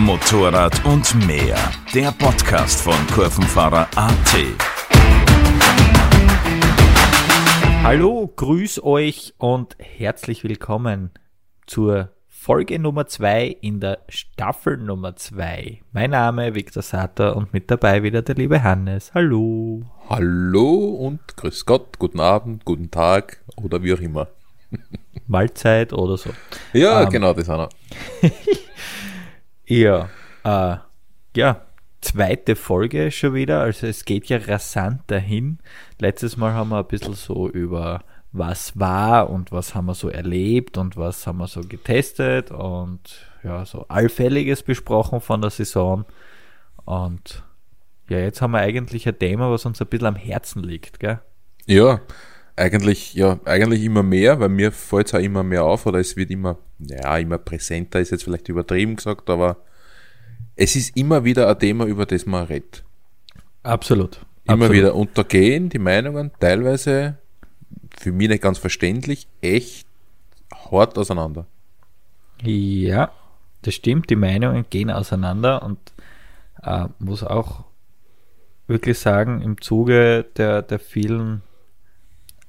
Motorrad und mehr. Der Podcast von Kurvenfahrer AT. Hallo, grüß euch und herzlich willkommen zur Folge Nummer 2 in der Staffel Nummer 2. Mein Name Viktor Satter und mit dabei wieder der liebe Hannes. Hallo. Hallo und grüß Gott, guten Abend, guten Tag oder wie auch immer. Mahlzeit oder so. Ja, ähm, genau, das auch noch. ja, äh, ja, zweite Folge schon wieder. Also es geht ja rasant dahin. Letztes Mal haben wir ein bisschen so über was war und was haben wir so erlebt und was haben wir so getestet und ja, so allfälliges besprochen von der Saison. Und ja, jetzt haben wir eigentlich ein Thema, was uns ein bisschen am Herzen liegt, gell? Ja, eigentlich, ja, eigentlich immer mehr, weil mir fällt es auch immer mehr auf oder es wird immer, ja, immer präsenter, ist jetzt vielleicht übertrieben gesagt, aber es ist immer wieder ein Thema, über das man redet. Absolut. Immer Absolut. wieder untergehen die Meinungen, teilweise für mich nicht ganz verständlich, echt hart auseinander. Ja, das stimmt, die Meinungen gehen auseinander und äh, muss auch wirklich sagen, im Zuge der, der vielen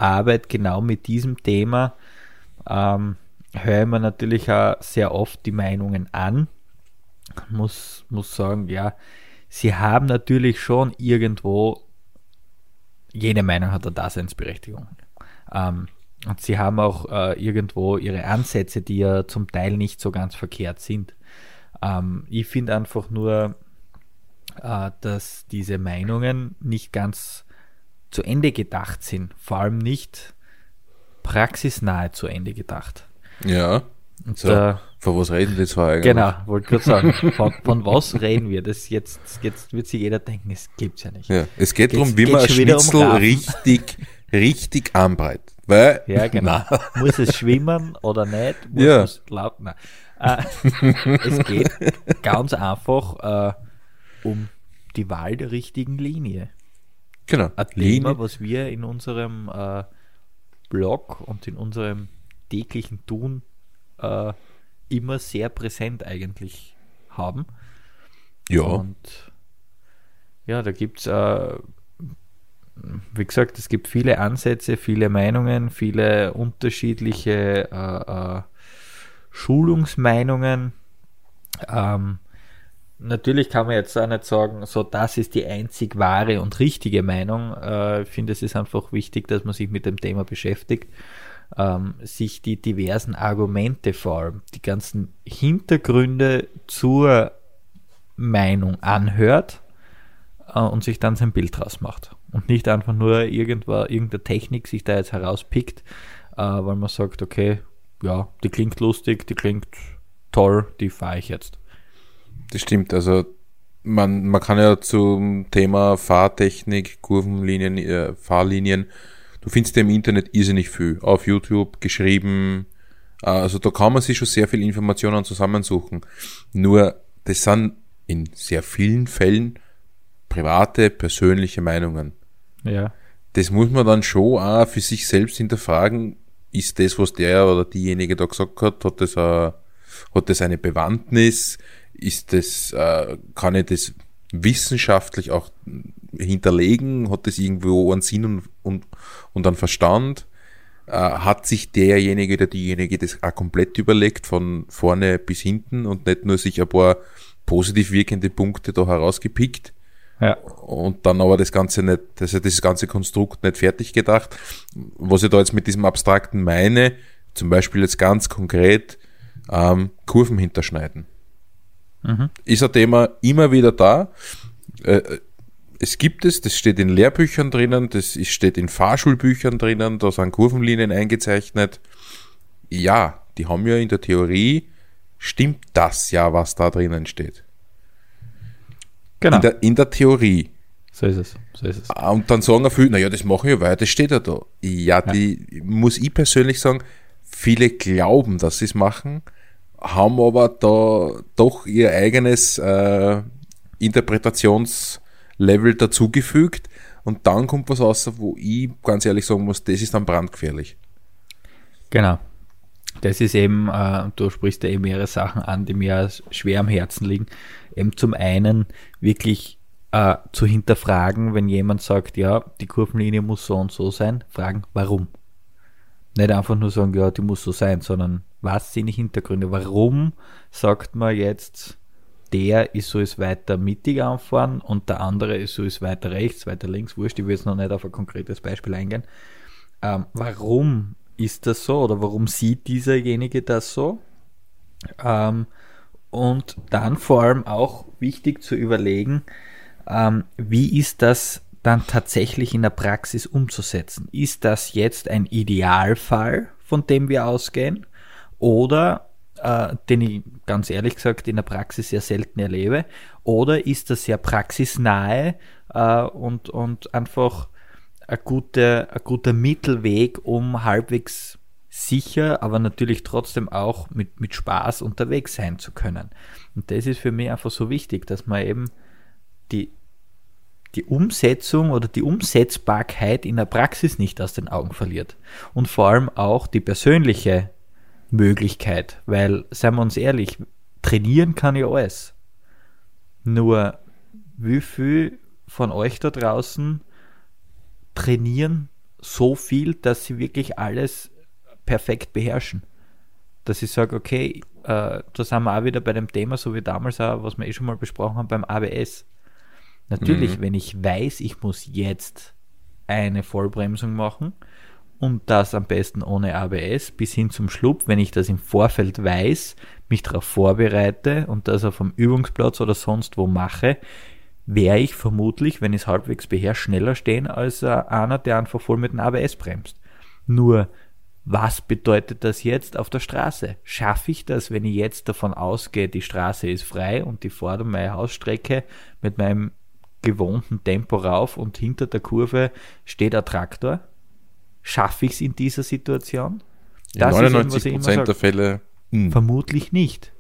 Arbeit genau mit diesem Thema ähm, höre ich mir natürlich auch sehr oft die Meinungen an. Muss, muss sagen, ja, sie haben natürlich schon irgendwo, jede Meinung hat eine Daseinsberechtigung. Ähm, und sie haben auch äh, irgendwo ihre Ansätze, die ja zum Teil nicht so ganz verkehrt sind. Ähm, ich finde einfach nur, äh, dass diese Meinungen nicht ganz zu Ende gedacht sind, vor allem nicht praxisnahe zu Ende gedacht. Ja. Und So, da, von was reden die zwei eigentlich? genau, wollte gerade sagen, von, von was reden wir? Das jetzt, jetzt wird sich jeder denken, es gibt's ja nicht. Ja, es geht darum, wie man um Schnitzel richtig, richtig anbreitet. Weil, Ja, genau. Muss es schwimmen oder nicht? Muss Ja. es laut? Nein. Äh, es geht ganz einfach äh, um die Wahl der richtigen Linie. Genau, Ein Thema, was wir in unserem äh, Blog und in unserem täglichen Tun äh, immer sehr präsent eigentlich haben. ja, Und ja, da gibt es, äh, wie gesagt, es gibt viele Ansätze, viele Meinungen, viele unterschiedliche äh, äh, Schulungsmeinungen. Ähm, natürlich kann man jetzt auch nicht sagen, so das ist die einzig wahre und richtige Meinung. Äh, ich finde, es ist einfach wichtig, dass man sich mit dem Thema beschäftigt, ähm, sich die diversen Argumente vor allem, die ganzen Hintergründe zur Meinung anhört äh, und sich dann sein Bild draus macht. Und nicht einfach nur irgendwo, irgendeine Technik sich da jetzt herauspickt, äh, weil man sagt, okay, ja, die klingt lustig, die klingt toll, die fahre ich jetzt. Das stimmt. Also, man, man kann ja zum Thema Fahrtechnik, Kurvenlinien, äh, Fahrlinien, du findest ja im Internet irrsinnig viel. Auf YouTube geschrieben. Äh, Also, da kann man sich schon sehr viel Informationen zusammensuchen. Nur, das sind in sehr vielen Fällen private, persönliche Meinungen. Ja, das muss man dann schon auch für sich selbst hinterfragen, ist das, was der oder diejenige da gesagt hat, hat das, a, hat das eine Bewandtnis, ist das, äh, kann ich das wissenschaftlich auch hinterlegen, hat das irgendwo einen Sinn und, und, und einen Verstand, äh, hat sich derjenige oder diejenige das auch komplett überlegt, von vorne bis hinten und nicht nur sich ein paar positiv wirkende Punkte da herausgepickt ja, und dann aber das Ganze nicht, also das ganze Konstrukt nicht fertig gedacht. Was ich da jetzt mit diesem Abstrakten meine, zum Beispiel jetzt ganz konkret ähm, Kurven hinterschneiden. Ist ein Thema immer wieder da. Äh, es gibt es, das steht in Lehrbüchern drinnen, das steht in Fahrschulbüchern drinnen, da sind Kurvenlinien eingezeichnet. Ja, die haben ja in der Theorie, stimmt das ja, was da drinnen steht. genau. In, der, in der Theorie. so ist es. So ist es. Ah, Und dann sagen viele, naja, das machen wir weiter, das steht ja da. Ja, die muss ich persönlich sagen, viele glauben, dass sie es machen, haben aber da doch ihr eigenes äh, Interpretationslevel dazugefügt und dann kommt was raus, wo ich ganz ehrlich sagen muss, das ist dann brandgefährlich. Genau. das ist eben, äh, du sprichst ja eben mehrere Sachen an, die mir schwer am Herzen liegen. Eben zum einen wirklich äh, zu hinterfragen, wenn jemand sagt, ja, die Kurvenlinie muss so und so sein, fragen, warum? Nicht einfach nur sagen, ja, die muss so sein, sondern was sind die Hintergründe? Warum sagt man jetzt, der ist so ist weiter mittig anfahren und der andere ist so ist weiter rechts, weiter links, wurscht, ich will jetzt noch nicht auf ein konkretes Beispiel eingehen. Ähm, warum ist das so oder warum sieht dieserjenige das so? Ähm, und dann vor allem auch wichtig zu überlegen, ähm, wie ist das dann tatsächlich in der Praxis umzusetzen? Ist das jetzt ein Idealfall, von dem wir ausgehen? Oder, äh, den ich ganz ehrlich gesagt in der Praxis sehr selten erlebe, oder ist das sehr praxisnahe äh, und, und einfach ein guter, ein guter Mittelweg, um halbwegs sicher, aber natürlich trotzdem auch mit, mit Spaß unterwegs sein zu können. Und das ist für mich einfach so wichtig, dass man eben die, die Umsetzung oder die Umsetzbarkeit in der Praxis nicht aus den Augen verliert. Und vor allem auch die persönliche Möglichkeit, weil, seien wir uns ehrlich, trainieren kann ich alles. Nur, wie viel von euch da draußen trainieren so viel, dass sie wirklich alles perfekt beherrschen? Dass ich sage, okay, äh, da sind wir auch wieder bei dem Thema, so wie damals auch, was wir eh schon mal besprochen haben beim ABS. Natürlich, mhm. wenn ich weiß, ich muss jetzt eine Vollbremsung machen, und das am besten ohne ABS bis hin zum Schlupf, wenn ich das im Vorfeld weiß, mich darauf vorbereite und das auf dem Übungsplatz oder sonst wo mache, wäre ich vermutlich, wenn ich es halbwegs beherrsche, schneller stehen als äh, einer, der einfach voll mit dem ABS bremst. Nur, was bedeutet das jetzt auf der Straße? Schaffe ich das, wenn ich jetzt davon ausgehe, die Straße ist frei und die fordere meine Hausstrecke mit meinem gewohnten Tempo rauf und hinter der Kurve steht ein Traktor? Schaffe ich es in dieser Situation? Das in 99 Prozent der Fälle mh. Hm. vermutlich nicht,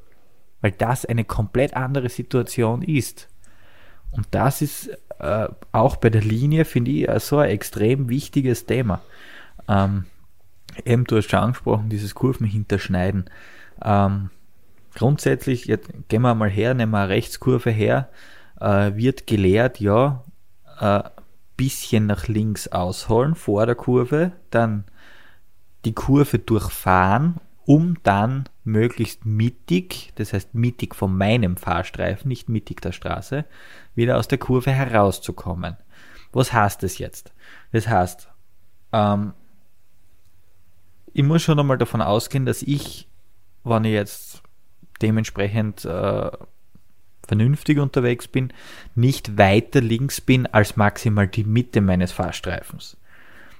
weil das eine komplett andere Situation ist. Und das ist äh, auch bei der Linie, finde ich, so ein extrem wichtiges Thema. Ähm, eben, du hast schon angesprochen, dieses Kurvenhinterschneiden. Ähm, grundsätzlich, jetzt gehen wir mal her, nehmen wir eine Rechtskurve her, äh, wird gelehrt, ja, äh, bisschen nach links ausholen vor der Kurve, dann die Kurve durchfahren, um dann möglichst mittig, das heißt mittig von meinem Fahrstreifen, nicht mittig der Straße, wieder aus der Kurve herauszukommen. Was heißt das jetzt? Das heißt, ähm, ich muss schon einmal davon ausgehen, dass ich, wenn ich jetzt dementsprechend äh, vernünftig unterwegs bin, nicht weiter links bin als maximal die Mitte meines Fahrstreifens.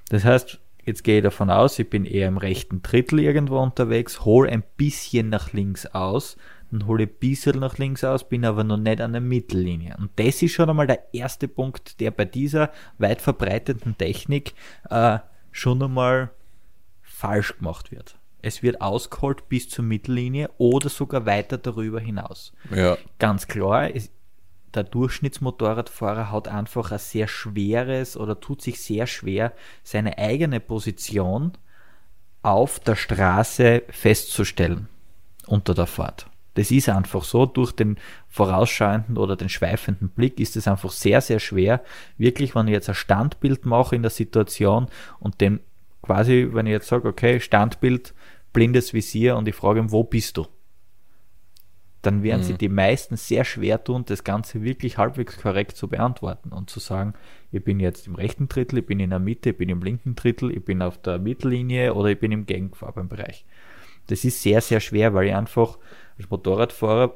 Das heißt, jetzt gehe ich davon aus, ich bin eher im rechten Drittel irgendwo unterwegs, hole ein bisschen nach links aus, dann hole ich ein bisschen nach links aus, bin aber noch nicht an der Mittellinie. Und das ist schon einmal der erste Punkt, der bei dieser weit verbreiteten Technik äh, schon einmal falsch gemacht wird es wird ausgeholt bis zur Mittellinie oder sogar weiter darüber hinaus. Ja. Ganz klar, es, der Durchschnittsmotorradfahrer hat einfach ein sehr schweres oder tut sich sehr schwer, seine eigene Position auf der Straße festzustellen unter der Fahrt. Das ist einfach so, durch den vorausschauenden oder den schweifenden Blick ist es einfach sehr, sehr schwer, wirklich, wenn ich jetzt ein Standbild mache in der Situation und dem quasi, wenn ich jetzt sage, okay, Standbild, blindes Visier und ich frage ihn, wo bist du? Dann werden mhm. sie die meisten sehr schwer tun, das Ganze wirklich halbwegs korrekt zu beantworten und zu sagen, ich bin jetzt im rechten Drittel, ich bin in der Mitte, ich bin im linken Drittel, ich bin auf der Mittellinie oder ich bin im Gegenfarbenbereich. Das ist sehr, sehr schwer, weil ich einfach als Motorradfahrer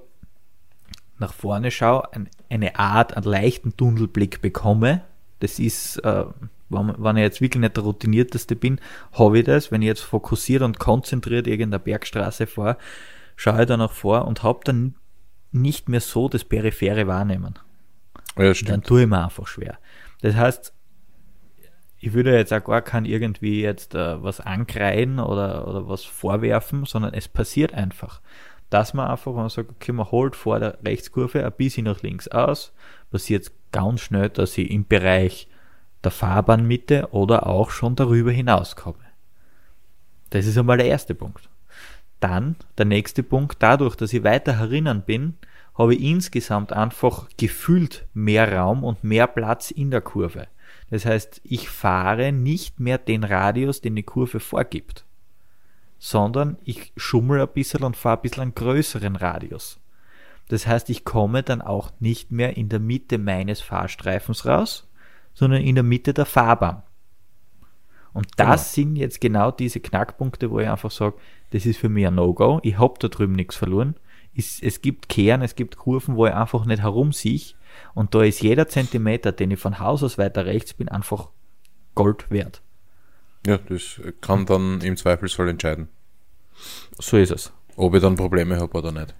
nach vorne schaue, eine Art, einen leichten Tunnelblick bekomme. Das ist äh, wenn, ich jetzt wirklich nicht der Routinierteste bin, habe ich das. Wenn ich jetzt fokussiert und konzentriert irgendeine Bergstraße fahre, schaue ich da noch vor und habe dann nicht mehr so das periphere Wahrnehmen. Ja. Dann tue ich mir einfach schwer. Das heißt, ich würde jetzt auch gar kein irgendwie jetzt äh, was ankreiden oder, oder was vorwerfen, sondern es passiert einfach. Dass man einfach, wenn man sagt, okay, man holt vor der Rechtskurve ein bisschen nach links aus, passiert ganz schnell, dass ich im Bereich der Fahrbahnmitte oder auch schon darüber hinaus komme. Das ist einmal der erste Punkt. dann, der nächste Punkt, dadurch, dass ich weiter herinnen bin, habe ich insgesamt einfach gefühlt mehr Raum und mehr Platz in der Kurve. Das heißt, ich fahre nicht mehr den Radius, den die Kurve vorgibt, sondern ich schummel ein bisschen und fahre ein bisschen einen größeren Radius. Das heißt, ich komme dann auch nicht mehr in der Mitte meines Fahrstreifens raus, sondern in der Mitte der Fahrbahn. Und das genau. sind jetzt genau diese Knackpunkte, wo ich einfach sage, das ist für mich ein No-Go. Ich habe da drüben nichts verloren. Es, es gibt Kehren, es gibt Kurven, wo ich einfach nicht herumsehe. Und da ist jeder Zentimeter, den ich von Haus aus weiter rechts bin, einfach Gold wert. Ja, das kann dann im Zweifelsfall entscheiden. So ist es. Ob ich dann Probleme habe oder nicht.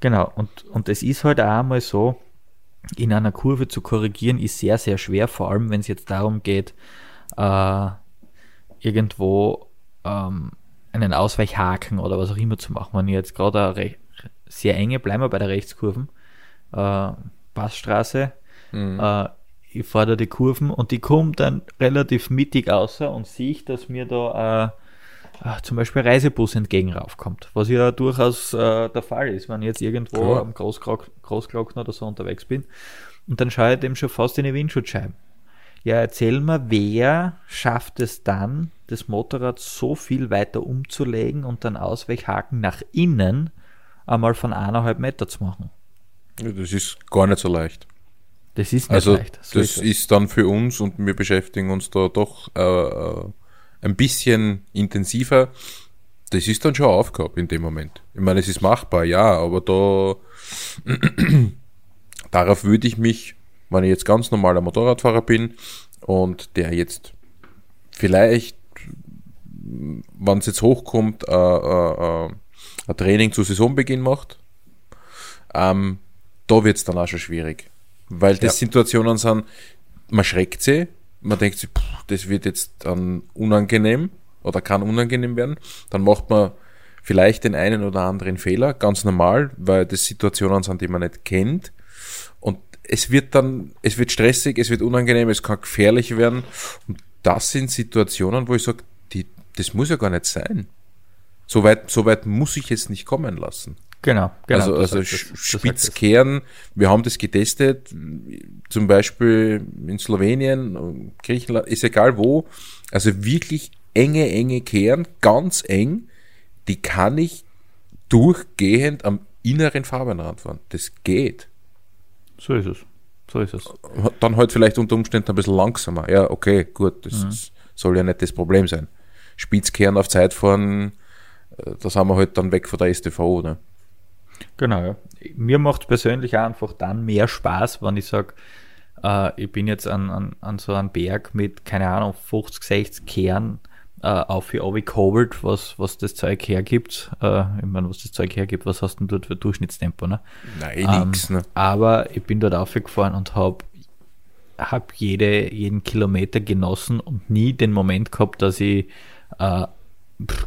Genau, und, und es ist halt auch einmal so, in einer Kurve zu korrigieren, ist sehr, sehr schwer, vor allem wenn es jetzt darum geht, äh, irgendwo ähm, einen Ausweichhaken oder was auch immer zu machen. Wenn ich jetzt gerade sehr enge, bleiben wir bei der Rechtskurven, äh, Passstraße, mhm. äh, ich da die Kurven und die kommt dann relativ mittig außer und sehe ich, dass mir da äh, zum Beispiel Reisebus entgegen raufkommt, was ja durchaus äh, der Fall ist, wenn ich jetzt irgendwo Klar. am Großglockner oder so unterwegs bin und dann schaue ich dem schon fast in die Windschutzscheiben. Ja, erzähl mal, wer schafft es dann, das Motorrad so viel weiter umzulegen und dann Ausweichhaken nach innen einmal von eineinhalb Meter zu machen? Ja, das ist gar nicht so leicht. Das ist nicht also, leicht. So das ist, ist, dann für uns und wir beschäftigen uns da doch äh, äh, ein bisschen intensiver. Das ist dann schon eine Aufgabe in dem Moment. Ich meine, es ist machbar, ja, aber da darauf würde ich mich wenn ich jetzt ganz normaler Motorradfahrer bin und der jetzt vielleicht, wenn es jetzt hochkommt, äh, äh, äh, ein Training zu Saisonbeginn macht, ähm, da wird es dann auch schon schwierig. Weil das ja. Situationen sind, man schreckt sie, man denkt sich, pff, das wird jetzt dann unangenehm oder kann unangenehm werden. Dann macht man vielleicht den einen oder anderen Fehler, ganz normal, weil das Situationen sind, die man nicht kennt es wird dann, es wird stressig, es wird unangenehm, es kann gefährlich werden. Und das sind Situationen, wo ich sage, die, das muss ja gar nicht sein. So weit, so weit muss ich es nicht kommen lassen. Genau, genau. Also, also das, Spitzkehren, wir haben das getestet, zum Beispiel in Slowenien, Griechenland, ist egal wo. Also wirklich enge, enge Kehren, ganz eng, die kann ich durchgehend am inneren Fahrbahnrand fahren. Das geht. So ist es. So ist es. Dann halt vielleicht unter Umständen ein bisschen langsamer. Ja, okay, gut, das mhm. soll ja nicht das Problem sein. Spitzkehren auf Zeit fahren, äh, da sind wir halt dann weg von der STVO, ne? Genau, ja. Mir macht es persönlich auch einfach dann mehr Spaß, wenn ich sage, äh, ich bin jetzt an, an, an so einem Berg mit, keine Ahnung, 50, 60 Kehren äh, auf wie gehobelt, was, was das Zeug hergibt. Äh, ich meine, was das Zeug hergibt, was hast du denn dort für Durchschnittstempo? Ne? Nein, ähm, nix. Ne? Aber ich bin dort aufgefahren und habe hab jede, jeden Kilometer genossen und nie den Moment gehabt, dass ich, äh,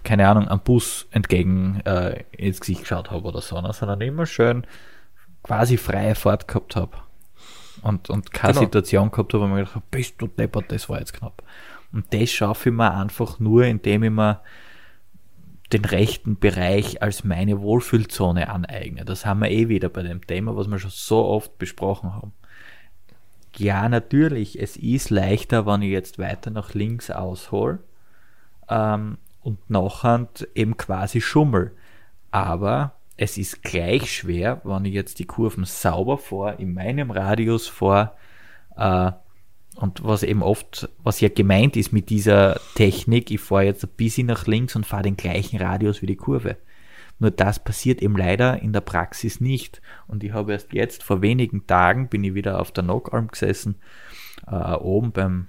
keine Ahnung, am Bus entgegen äh, ins Gesicht geschaut habe oder so, ne? sondern immer schön quasi freie Fahrt gehabt habe. Und, und keine genau. Situation gehabt habe, wo ich mir gedacht habe, bist du deppert, das war jetzt knapp. Und das schaffe ich mir einfach nur, indem ich mir den rechten Bereich als meine Wohlfühlzone aneigne. Das haben wir eh wieder bei dem Thema, was wir schon so oft besprochen haben. Ja, natürlich, es ist leichter, wenn ich jetzt weiter nach links aushole ähm, und nachhand eben quasi schummel. Aber es ist gleich schwer, wenn ich jetzt die Kurven sauber vor, in meinem Radius vor, äh, und was eben oft, was ja gemeint ist mit dieser Technik, ich fahre jetzt ein bisschen nach links und fahre den gleichen Radius wie die Kurve. Nur das passiert eben leider in der Praxis nicht. Und ich habe erst jetzt vor wenigen Tagen bin ich wieder auf der Nockalm gesessen, äh, oben beim,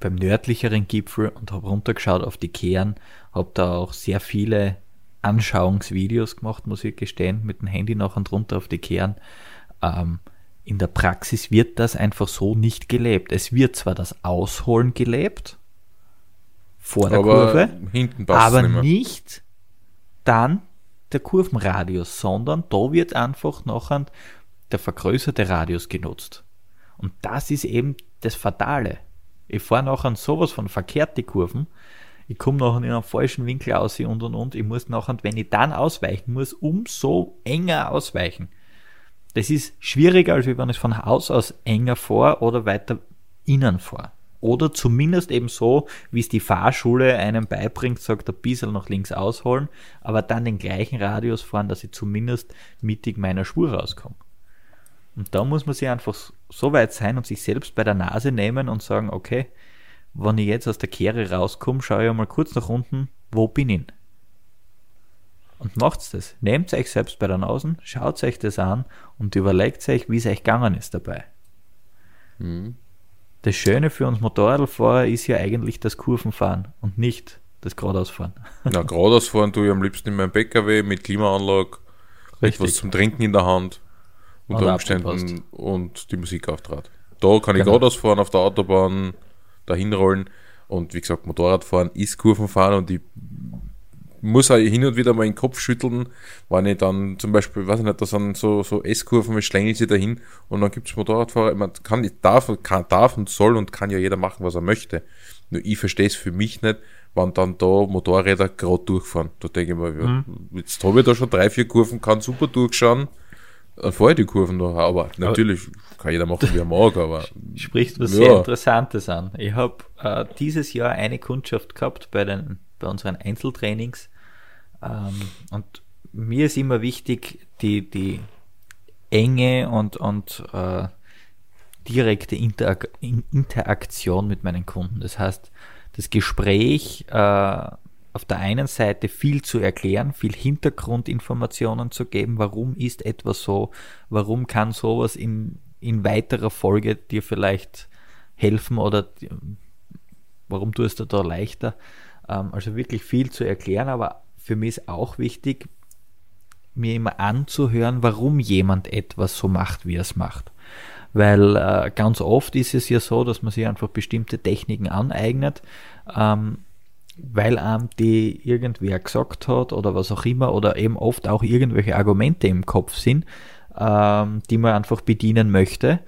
beim nördlicheren Gipfel und habe runtergeschaut auf die Kehren, habe da auch sehr viele Anschauungsvideos gemacht, muss ich gestehen, mit dem Handy nach und runter auf die Kehren. Ähm, in der Praxis wird das einfach so nicht gelebt. Es wird zwar das Ausholen gelebt, vor der aber Kurve, aber nicht, nicht, dann der Kurvenradius, sondern da wird einfach noch der vergrößerte Radius genutzt. Und das ist eben das Fatale. Ich fahre an sowas von verkehrt die Kurven. ich komme nachher in einen falschen Winkel aus und und und. Ich muss nachher, wenn ich dann ausweichen muss, umso enger ausweichen. Das ist schwieriger, als wenn ich von Haus aus enger vor oder weiter innen vor. Oder zumindest eben so, wie es die Fahrschule einem beibringt, sagt, ein bisschen nach links ausholen, aber dann den gleichen Radius fahren, dass ich zumindest mittig meiner Spur rauskomme. Und da muss man sich einfach so weit sein und sich selbst bei der Nase nehmen und sagen, okay, wenn ich jetzt aus der Kehre rauskomme, schaue ich mal kurz nach unten, wo bin ich? Und macht's das. Nehmt euch selbst bei der Nase, schaut euch das an und überlegt euch, wie es euch gegangen ist dabei. Mhm. Das Schöne für uns Motorradfahrer ist ja eigentlich das Kurvenfahren und nicht das Geradeausfahren. Ja, geradeausfahren tue ich am liebsten in meinem PKW mit Klimaanlage, Richtig. mit was zum Trinken in der Hand unter Umständen und die Musik auftrat. Da kann ich genau. geradeaus fahren auf der Autobahn, dahin rollen und wie gesagt, Motorradfahren ist Kurvenfahren und ich muss auch hin und wieder mal den Kopf schütteln, wenn ich dann zum Beispiel, weiß ich nicht, da sind so, so S-Kurven, ich schlängel sie dahin und dann gibt es Motorradfahrer, man kann, ich darf, kann, darf und soll und kann ja jeder machen, was er möchte. Nur ich verstehe es für mich nicht, wenn dann da Motorräder gerade durchfahren. Da denke ich mir, mhm. jetzt habe ich da schon drei, vier Kurven, kann super durchschauen fahre ich die Kurven noch, aber natürlich aber kann jeder machen, wie er mag, aber. Spricht was ja. sehr Interessantes an. Ich habe äh, dieses Jahr eine Kundschaft gehabt bei, den, bei unseren Einzeltrainings ähm, und mir ist immer wichtig, die, die enge und, und äh, direkte Interak Interaktion mit meinen Kunden. Das heißt, das Gespräch äh, auf der einen Seite viel zu erklären, viel Hintergrundinformationen zu geben, warum ist etwas so, warum kann sowas in, in weiterer Folge dir vielleicht helfen oder warum tust du da leichter. Ähm, also wirklich viel zu erklären, aber für mich ist auch wichtig, mir immer anzuhören, warum jemand etwas so macht, wie er es macht. Weil äh, ganz oft ist es ja so, dass man sich einfach bestimmte Techniken aneignet, ähm, weil einem die irgendwer gesagt hat oder was auch immer oder eben oft auch irgendwelche Argumente im Kopf sind, ähm, die man einfach bedienen möchte.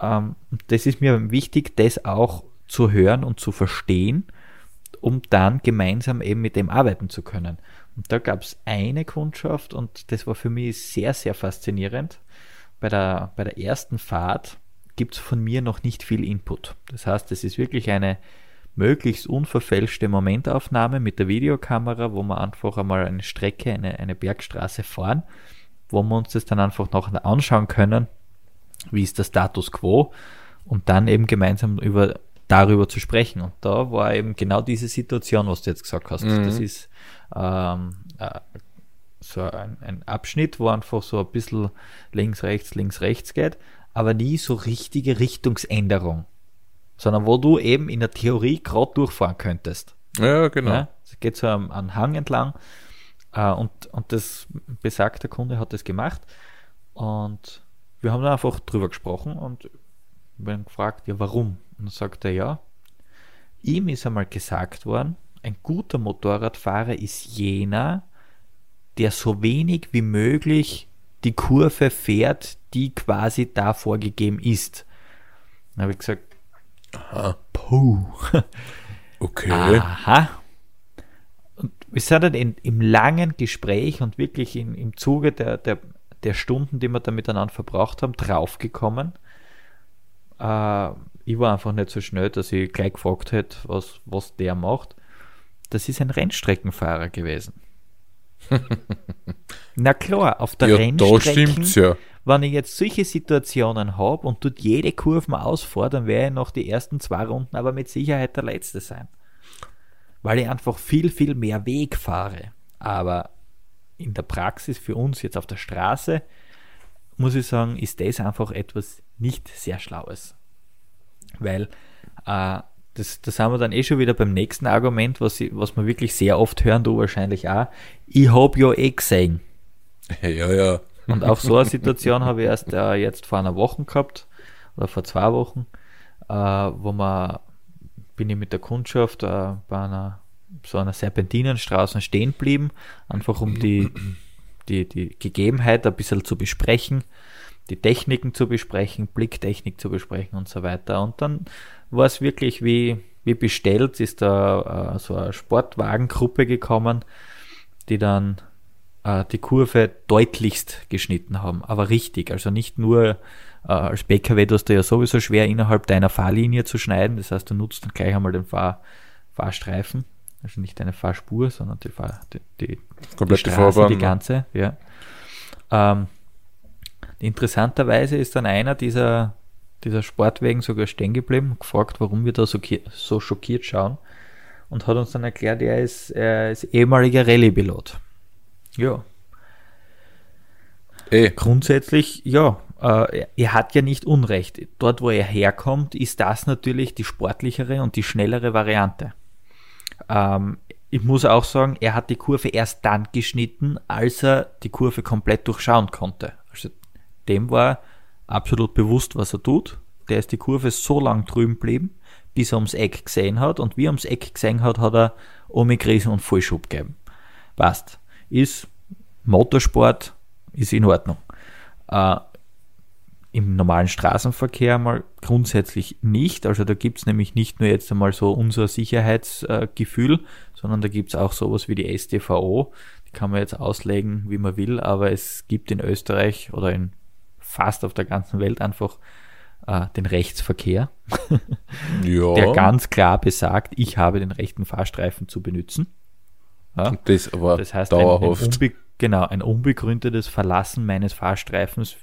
Ähm, das ist mir wichtig, das auch zu hören und zu verstehen, um dann gemeinsam eben mit dem arbeiten zu können. Und da gab es eine Kundschaft und das war für mich sehr, sehr faszinierend. Bei der, bei der ersten Fahrt gibt es von mir noch nicht viel Input. Das heißt, es ist wirklich eine möglichst unverfälschte Momentaufnahme mit der Videokamera, wo wir einfach einmal eine Strecke, eine, eine Bergstraße fahren, wo wir uns das dann einfach noch anschauen können, wie ist der Status quo und dann eben gemeinsam über darüber zu sprechen. Und da war eben genau diese Situation, was du jetzt gesagt hast. Mhm. Das ist ähm, äh, so ein, ein, Abschnitt, wo einfach so ein bisschen links, rechts, links, rechts geht, aber nie so richtige Richtungsänderung sondern wo du eben in der Theorie gerade durchfahren könntest. Ja, genau. Ja, es geht so am, am Hang entlang äh, und, und das besagte Kunde hat das gemacht und wir haben dann einfach drüber gesprochen und wir haben gefragt, ja warum? Und dann sagt er, ja, ihm ist einmal gesagt worden, ein guter Motorradfahrer ist jener, der so wenig wie möglich die Kurve fährt, die quasi da vorgegeben ist. Dann habe ich gesagt, Aha. Puh. Okay. Aha. Und wir sind dann in, im langen Gespräch und wirklich in, im Zuge der, der, der Stunden, die wir da miteinander verbracht haben, draufgekommen. Äh, ich war einfach nicht so schnell, dass ich gleich gefragt hätte, was, was der macht. Das ist ein Rennstreckenfahrer gewesen. Na klar, auf der ja, Rennstrecke. Ja wenn ich jetzt solche Situationen habe und tut jede Kurve ausfahre, dann werde ich noch die ersten zwei Runden aber mit Sicherheit der Letzte sein. Weil ich einfach viel, viel mehr Weg fahre. Aber in der Praxis für uns jetzt auf der Straße, muss ich sagen, ist das einfach etwas nicht sehr Schlaues. Weil äh, das, das haben wir dann eh schon wieder beim nächsten Argument, was, ich, was wir wirklich sehr oft hören, du wahrscheinlich auch. Ich habe ja eh gesehen. Ja, ja. Und auch so eine Situation habe ich erst äh, jetzt vor einer Woche gehabt oder vor zwei Wochen, äh, wo man bin ich mit der Kundschaft äh, bei einer so einer Serpentinenstraße stehen geblieben, einfach um die, die, die Gegebenheit ein bisschen zu besprechen, die Techniken zu besprechen, Blicktechnik zu besprechen und so weiter. Und dann war es wirklich wie, wie bestellt, ist da äh, so eine Sportwagengruppe gekommen, die dann äh, die Kurve deutlichst geschnitten haben, aber richtig. Also nicht nur äh, als BKW, du hast ja sowieso schwer innerhalb deiner Fahrlinie zu schneiden, das heißt, du nutzt dann gleich einmal den Fahr Fahrstreifen, also nicht eine Fahrspur, sondern die, Fahr die, die, die Straße, Fahrbahn. die ganze, ja. Ähm, interessanterweise ist dann einer dieser, dieser Sportwegen sogar stehen geblieben, gefragt, warum wir da so, so schockiert schauen und hat uns dann erklärt, er ist, er ist ehemaliger Rallye-Pilot. Ja, Eh, grundsätzlich, ja, äh, er- hat ja nicht Unrecht. Dort, wo er herkommt, ist das natürlich die sportlichere und die schnellere Variante. Ähm, ich muss auch sagen, er hat die Kurve erst dann geschnitten, als er die Kurve komplett durchschauen konnte. Also dem war absolut bewusst, was er tut. Der ist die Kurve so lang drüben geblieben, bis er ums Eck gesehen hat. Und wie er ums Eck gesehen hat, hat er umgerissen und Vollschub gegeben. Passt. Ist Motorsport, ist in Ordnung. Äh, Im normalen Straßenverkehr mal grundsätzlich nicht. Also da gibt es nämlich nicht nur jetzt einmal so unser Sicherheitsgefühl, sondern da gibt es auch sowas wie die STVO. Die kann man jetzt auslegen, wie man will, aber es gibt in Österreich oder in fast auf der ganzen Welt einfach äh, den Rechtsverkehr, ja. der ganz klar besagt, ich habe den rechten Fahrstreifen zu benutzen. Ja? Das aber Das heißt, ein, ein, dauerhaft. unbe genau, ein unbegründetes Verlassen meines Fahrstreifens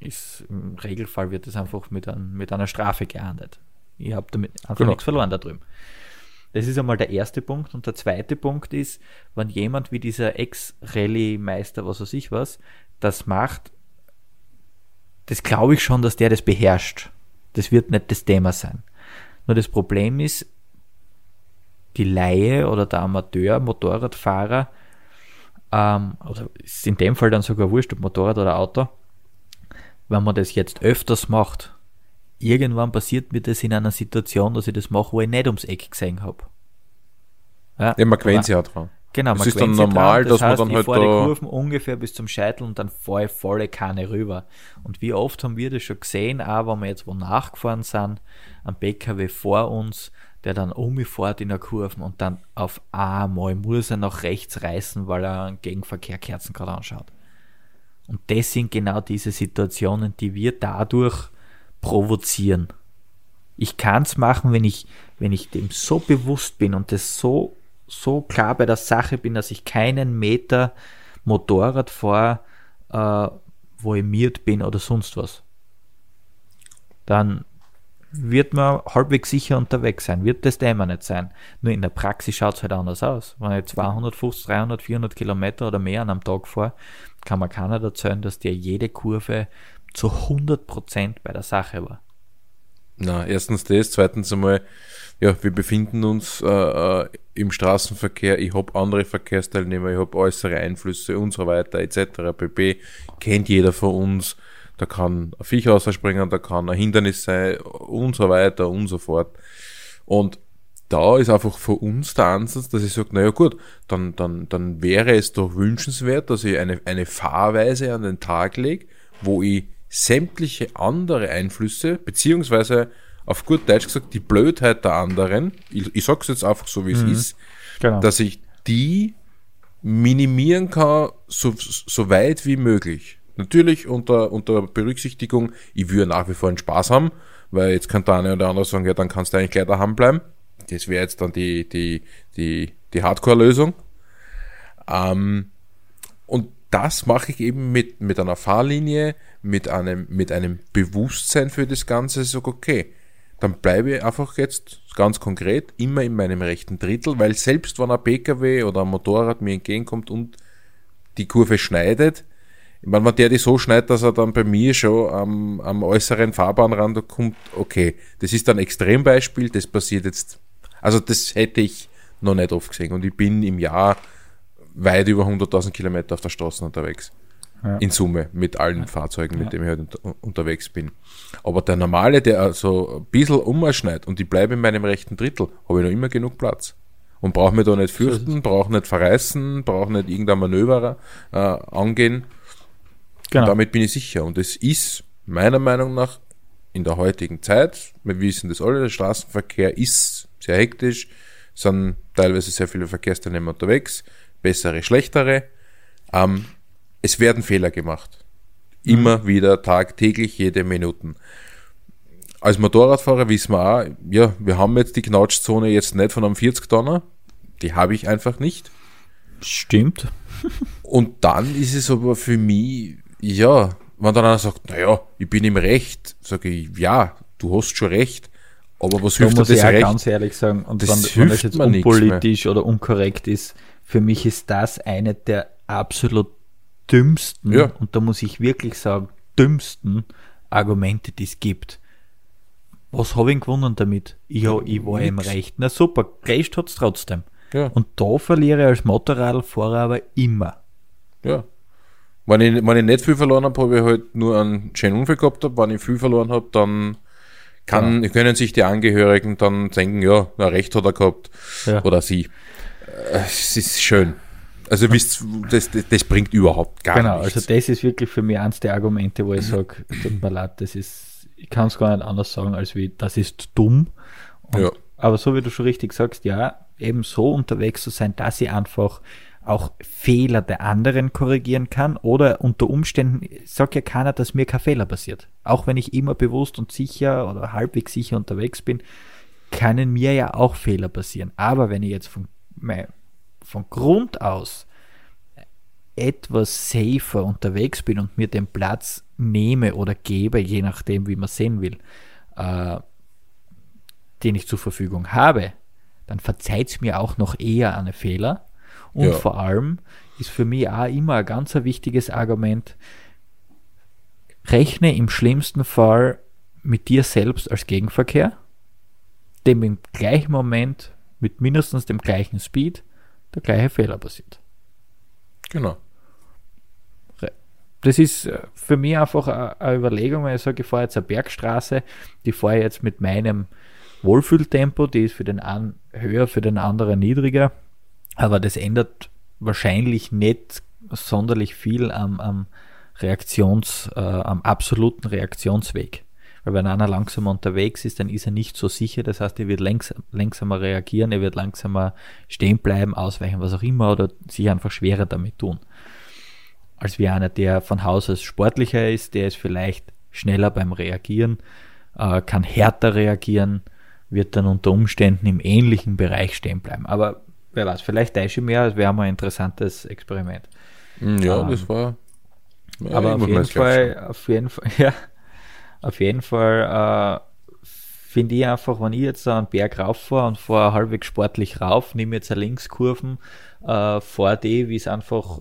ist im Regelfall wird das einfach mit, ein, mit einer Strafe geahndet. Ich habe damit einfach Genau. nichts verloren da drüben. Das ist einmal der erste Punkt. Und der zweite Punkt ist, wenn jemand wie dieser Ex-Rallye-Meister, was weiß ich was, das macht, das glaube ich schon, dass der das beherrscht. Das wird nicht das Thema sein. Nur das Problem ist, die Laie oder der Amateur, Motorradfahrer, ähm, oder ist in dem Fall dann sogar wurscht, ob Motorrad oder Auto, wenn man das jetzt öfters macht, irgendwann passiert mir das in einer Situation, dass ich das mache, wo ich nicht ums Eck gesehen habe. Ja, Ja, man gewöhnt sich auch dran. Genau, Es man ist dann normal, dran. dass man heißt, dann ich halt fahre da- die Kurven ungefähr bis zum Scheitel und dann fahre ich volle Kanne rüber. Und wie oft haben wir das schon gesehen, auch wenn wir jetzt wo nachgefahren sind, am PKW vor uns, der dann umfährt in der Kurve und dann auf einmal muss er nach rechts reißen, weil er einen Gegenverkehr Kerzen gerade anschaut. Und das sind genau diese Situationen, die wir dadurch provozieren. Ich kann es machen, wenn ich, wenn ich dem so bewusst bin und das so, so klar bei der Sache bin, dass ich keinen Meter Motorrad fahre, äh, wo ich miert bin oder sonst was. Dann wird man halbwegs sicher unterwegs sein. Wird das Thema nicht sein. Nur in der Praxis schaut es halt anders aus. Wenn ich 250, 300, 400 Kilometer oder mehr an einem Tag fahre, kann man keiner erzählen, dass der jede Kurve zu 100% bei der Sache war. Na, erstens das, zweitens einmal, ja, wir befinden uns äh, äh, im Straßenverkehr, ich habe andere Verkehrsteilnehmer, ich habe äußere Einflüsse und so weiter, etc. pp. Kennt jeder von uns, da kann ein Viech rausspringen, da kann ein Hindernis sein und so weiter und so fort. Und da ist einfach für uns der Ansatz, dass ich sage, naja gut, dann, dann, dann wäre es doch wünschenswert, dass ich eine, eine Fahrweise an den Tag lege, wo ich sämtliche andere Einflüsse, beziehungsweise auf gut Deutsch gesagt, die Blödheit der anderen, ich, ich sag's jetzt einfach so, wie es ist, Genau. dass ich die minimieren kann, so, so weit wie möglich. Natürlich unter, unter Berücksichtigung, ich würde nach wie vor einen Spaß haben, weil jetzt könnte der eine oder andere sagen, ja, dann kannst du eigentlich gleich daheim bleiben. Das wäre jetzt dann die, die, die, die Hardcore-Lösung. Ähm, und das mache ich eben mit, mit einer Fahrlinie, mit einem, mit einem Bewusstsein für das Ganze, so okay, dann bleibe ich einfach jetzt ganz konkret immer in meinem rechten Drittel, weil selbst wenn ein PKW oder ein Motorrad mir entgegenkommt und die Kurve schneidet, wenn der die so schneidet, dass er dann bei mir schon am, am äußeren Fahrbahnrand kommt, okay, das ist ein Extrembeispiel, das passiert jetzt, also das hätte ich noch nicht oft gesehen und ich bin im Jahr weit über 100.000 Kilometer auf der Straße unterwegs. Ja. In Summe mit allen Fahrzeugen, mit denen ich halt unter, unterwegs bin. Aber der normale, der also ein bisschen umschneidet und ich bleibe in meinem rechten Drittel, habe ich noch immer genug Platz. Und brauche mich da nicht fürchten, brauche nicht verreißen, brauche nicht irgendein Manöver äh, angehen. Genau. Damit bin ich sicher. Und es ist meiner Meinung nach in der heutigen Zeit, wir wissen das alle, der Straßenverkehr ist sehr hektisch, sind teilweise sehr viele Verkehrsteilnehmer unterwegs, bessere, schlechtere. Ähm, es werden Fehler gemacht. Immer wieder, tagtäglich, jede Minuten. Als Motorradfahrer wissen wir auch, ja, wir haben jetzt die Knautschzone jetzt nicht von einem 40-Tonner. Die habe ich einfach nicht. Stimmt. Und dann ist es aber für mich, ja, wenn dann einer sagt, naja, ich bin im Recht, sage ich, ja, du hast schon recht, aber was Da hilft muss ich das auch Recht? ganz ehrlich sagen, und Das wenn, wenn das jetzt unpolitisch oder unkorrekt ist, für mich ist das eine der absolut dümmsten, Ja. und da muss ich wirklich sagen, dümmsten Argumente, die es gibt. Was habe ich gewonnen damit? Ich, hab- ich war im Nix. Recht. Na super, recht hat's trotzdem. Ja. Und da verliere ich als Motorradfahrer aber immer. Ja. Wenn ich, wenn ich nicht viel verloren habe, habe ich halt nur einen schönen Unfall gehabt. Hab. Wenn ich viel verloren habe, dann kann, können sich die Angehörigen dann denken, ja, na, Recht hat er gehabt. Ja. Oder sie. Äh, Es ist schön. Also wisst, das, das, das bringt überhaupt gar genau, nichts. also das ist wirklich für mich eins der Argumente, wo ich sage, tut mir leid, das ist, ich kann es gar nicht anders sagen, als wie, das ist dumm. Und, Ja. Aber so wie du schon richtig sagst, ja, eben so unterwegs zu sein, dass ich einfach auch Fehler der anderen korrigieren kann oder unter Umständen sagt ja keiner, dass mir kein Fehler passiert. Auch wenn ich immer bewusst und sicher oder halbwegs sicher unterwegs bin, können mir ja auch Fehler passieren. Aber wenn ich jetzt von, von Grund aus etwas safer unterwegs bin und mir den Platz nehme oder gebe, je nachdem, wie man sehen will, äh, den ich zur Verfügung habe, dann verzeiht es mir auch noch eher eine Fehler. Und Ja. vor allem ist für mich auch immer ein ganz wichtiges Argument, rechne im schlimmsten Fall mit dir selbst als Gegenverkehr, dem im gleichen Moment mit mindestens dem gleichen Speed der gleiche Fehler passiert. Genau. Das ist äh, für mich einfach eine Überlegung, wenn ich sage, ich fahre jetzt eine Bergstraße, die fahre ich jetzt mit meinem Wohlfühltempo, die ist für den einen höher, für den anderen niedriger, aber das ändert wahrscheinlich nicht sonderlich viel am, am Reaktions, äh, am absoluten Reaktionsweg. Weil wenn einer langsamer unterwegs ist, dann ist er nicht so sicher. Das heißt, er wird längs, langsamer reagieren, er wird langsamer stehen bleiben, ausweichen, was auch immer, oder sich einfach schwerer damit tun als wie einer, der von Haus aus sportlicher ist, der ist vielleicht schneller beim Reagieren, äh, kann härter reagieren, wird dann unter Umständen im ähnlichen Bereich stehen bleiben. Aber wer weiß, vielleicht täusche ich mehr, es wäre mal ein interessantes Experiment. Hm, Ja, Ähm, das war. Ja, Aber ich auf jeden, das Fall, auf jeden Fall, ja, auf jeden Fall äh, finde ich einfach, wenn ich jetzt da einen Berg rauffahre und fahre halbwegs sportlich rauf, nehme jetzt eine Linkskurven, äh, fahre die, wie es einfach,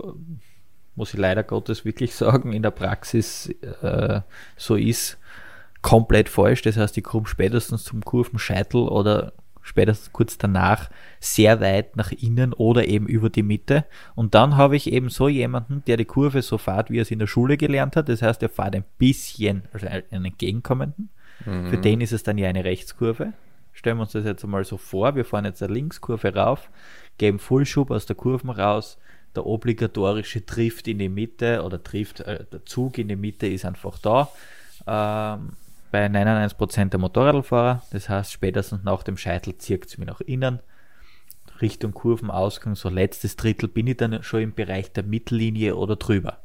muss ich leider Gottes wirklich sagen, in der Praxis äh, so ist, komplett falsch. Das heißt, ich komme spätestens zum Kurvenscheitel oder spätestens kurz danach sehr weit nach innen oder eben über die Mitte. Und dann habe ich eben so jemanden, der die Kurve so fährt, wie er es in der Schule gelernt hat. Das heißt, er fährt ein bisschen, also einen entgegenkommenden. Für den ist es dann ja eine Rechtskurve. Stellen wir uns das jetzt einmal so vor. Wir fahren jetzt eine Linkskurve rauf, geben Fullschub aus der Kurven raus. Der obligatorische trifft in die Mitte oder trifft, äh, der Zug in die Mitte ist einfach da. Ähm, bei 99% der Motorradfahrer. Das heißt, spätestens nach dem Scheitel zirkt es mir nach innen. Richtung Kurvenausgang, so letztes Drittel bin ich dann schon im Bereich der Mittellinie oder drüber.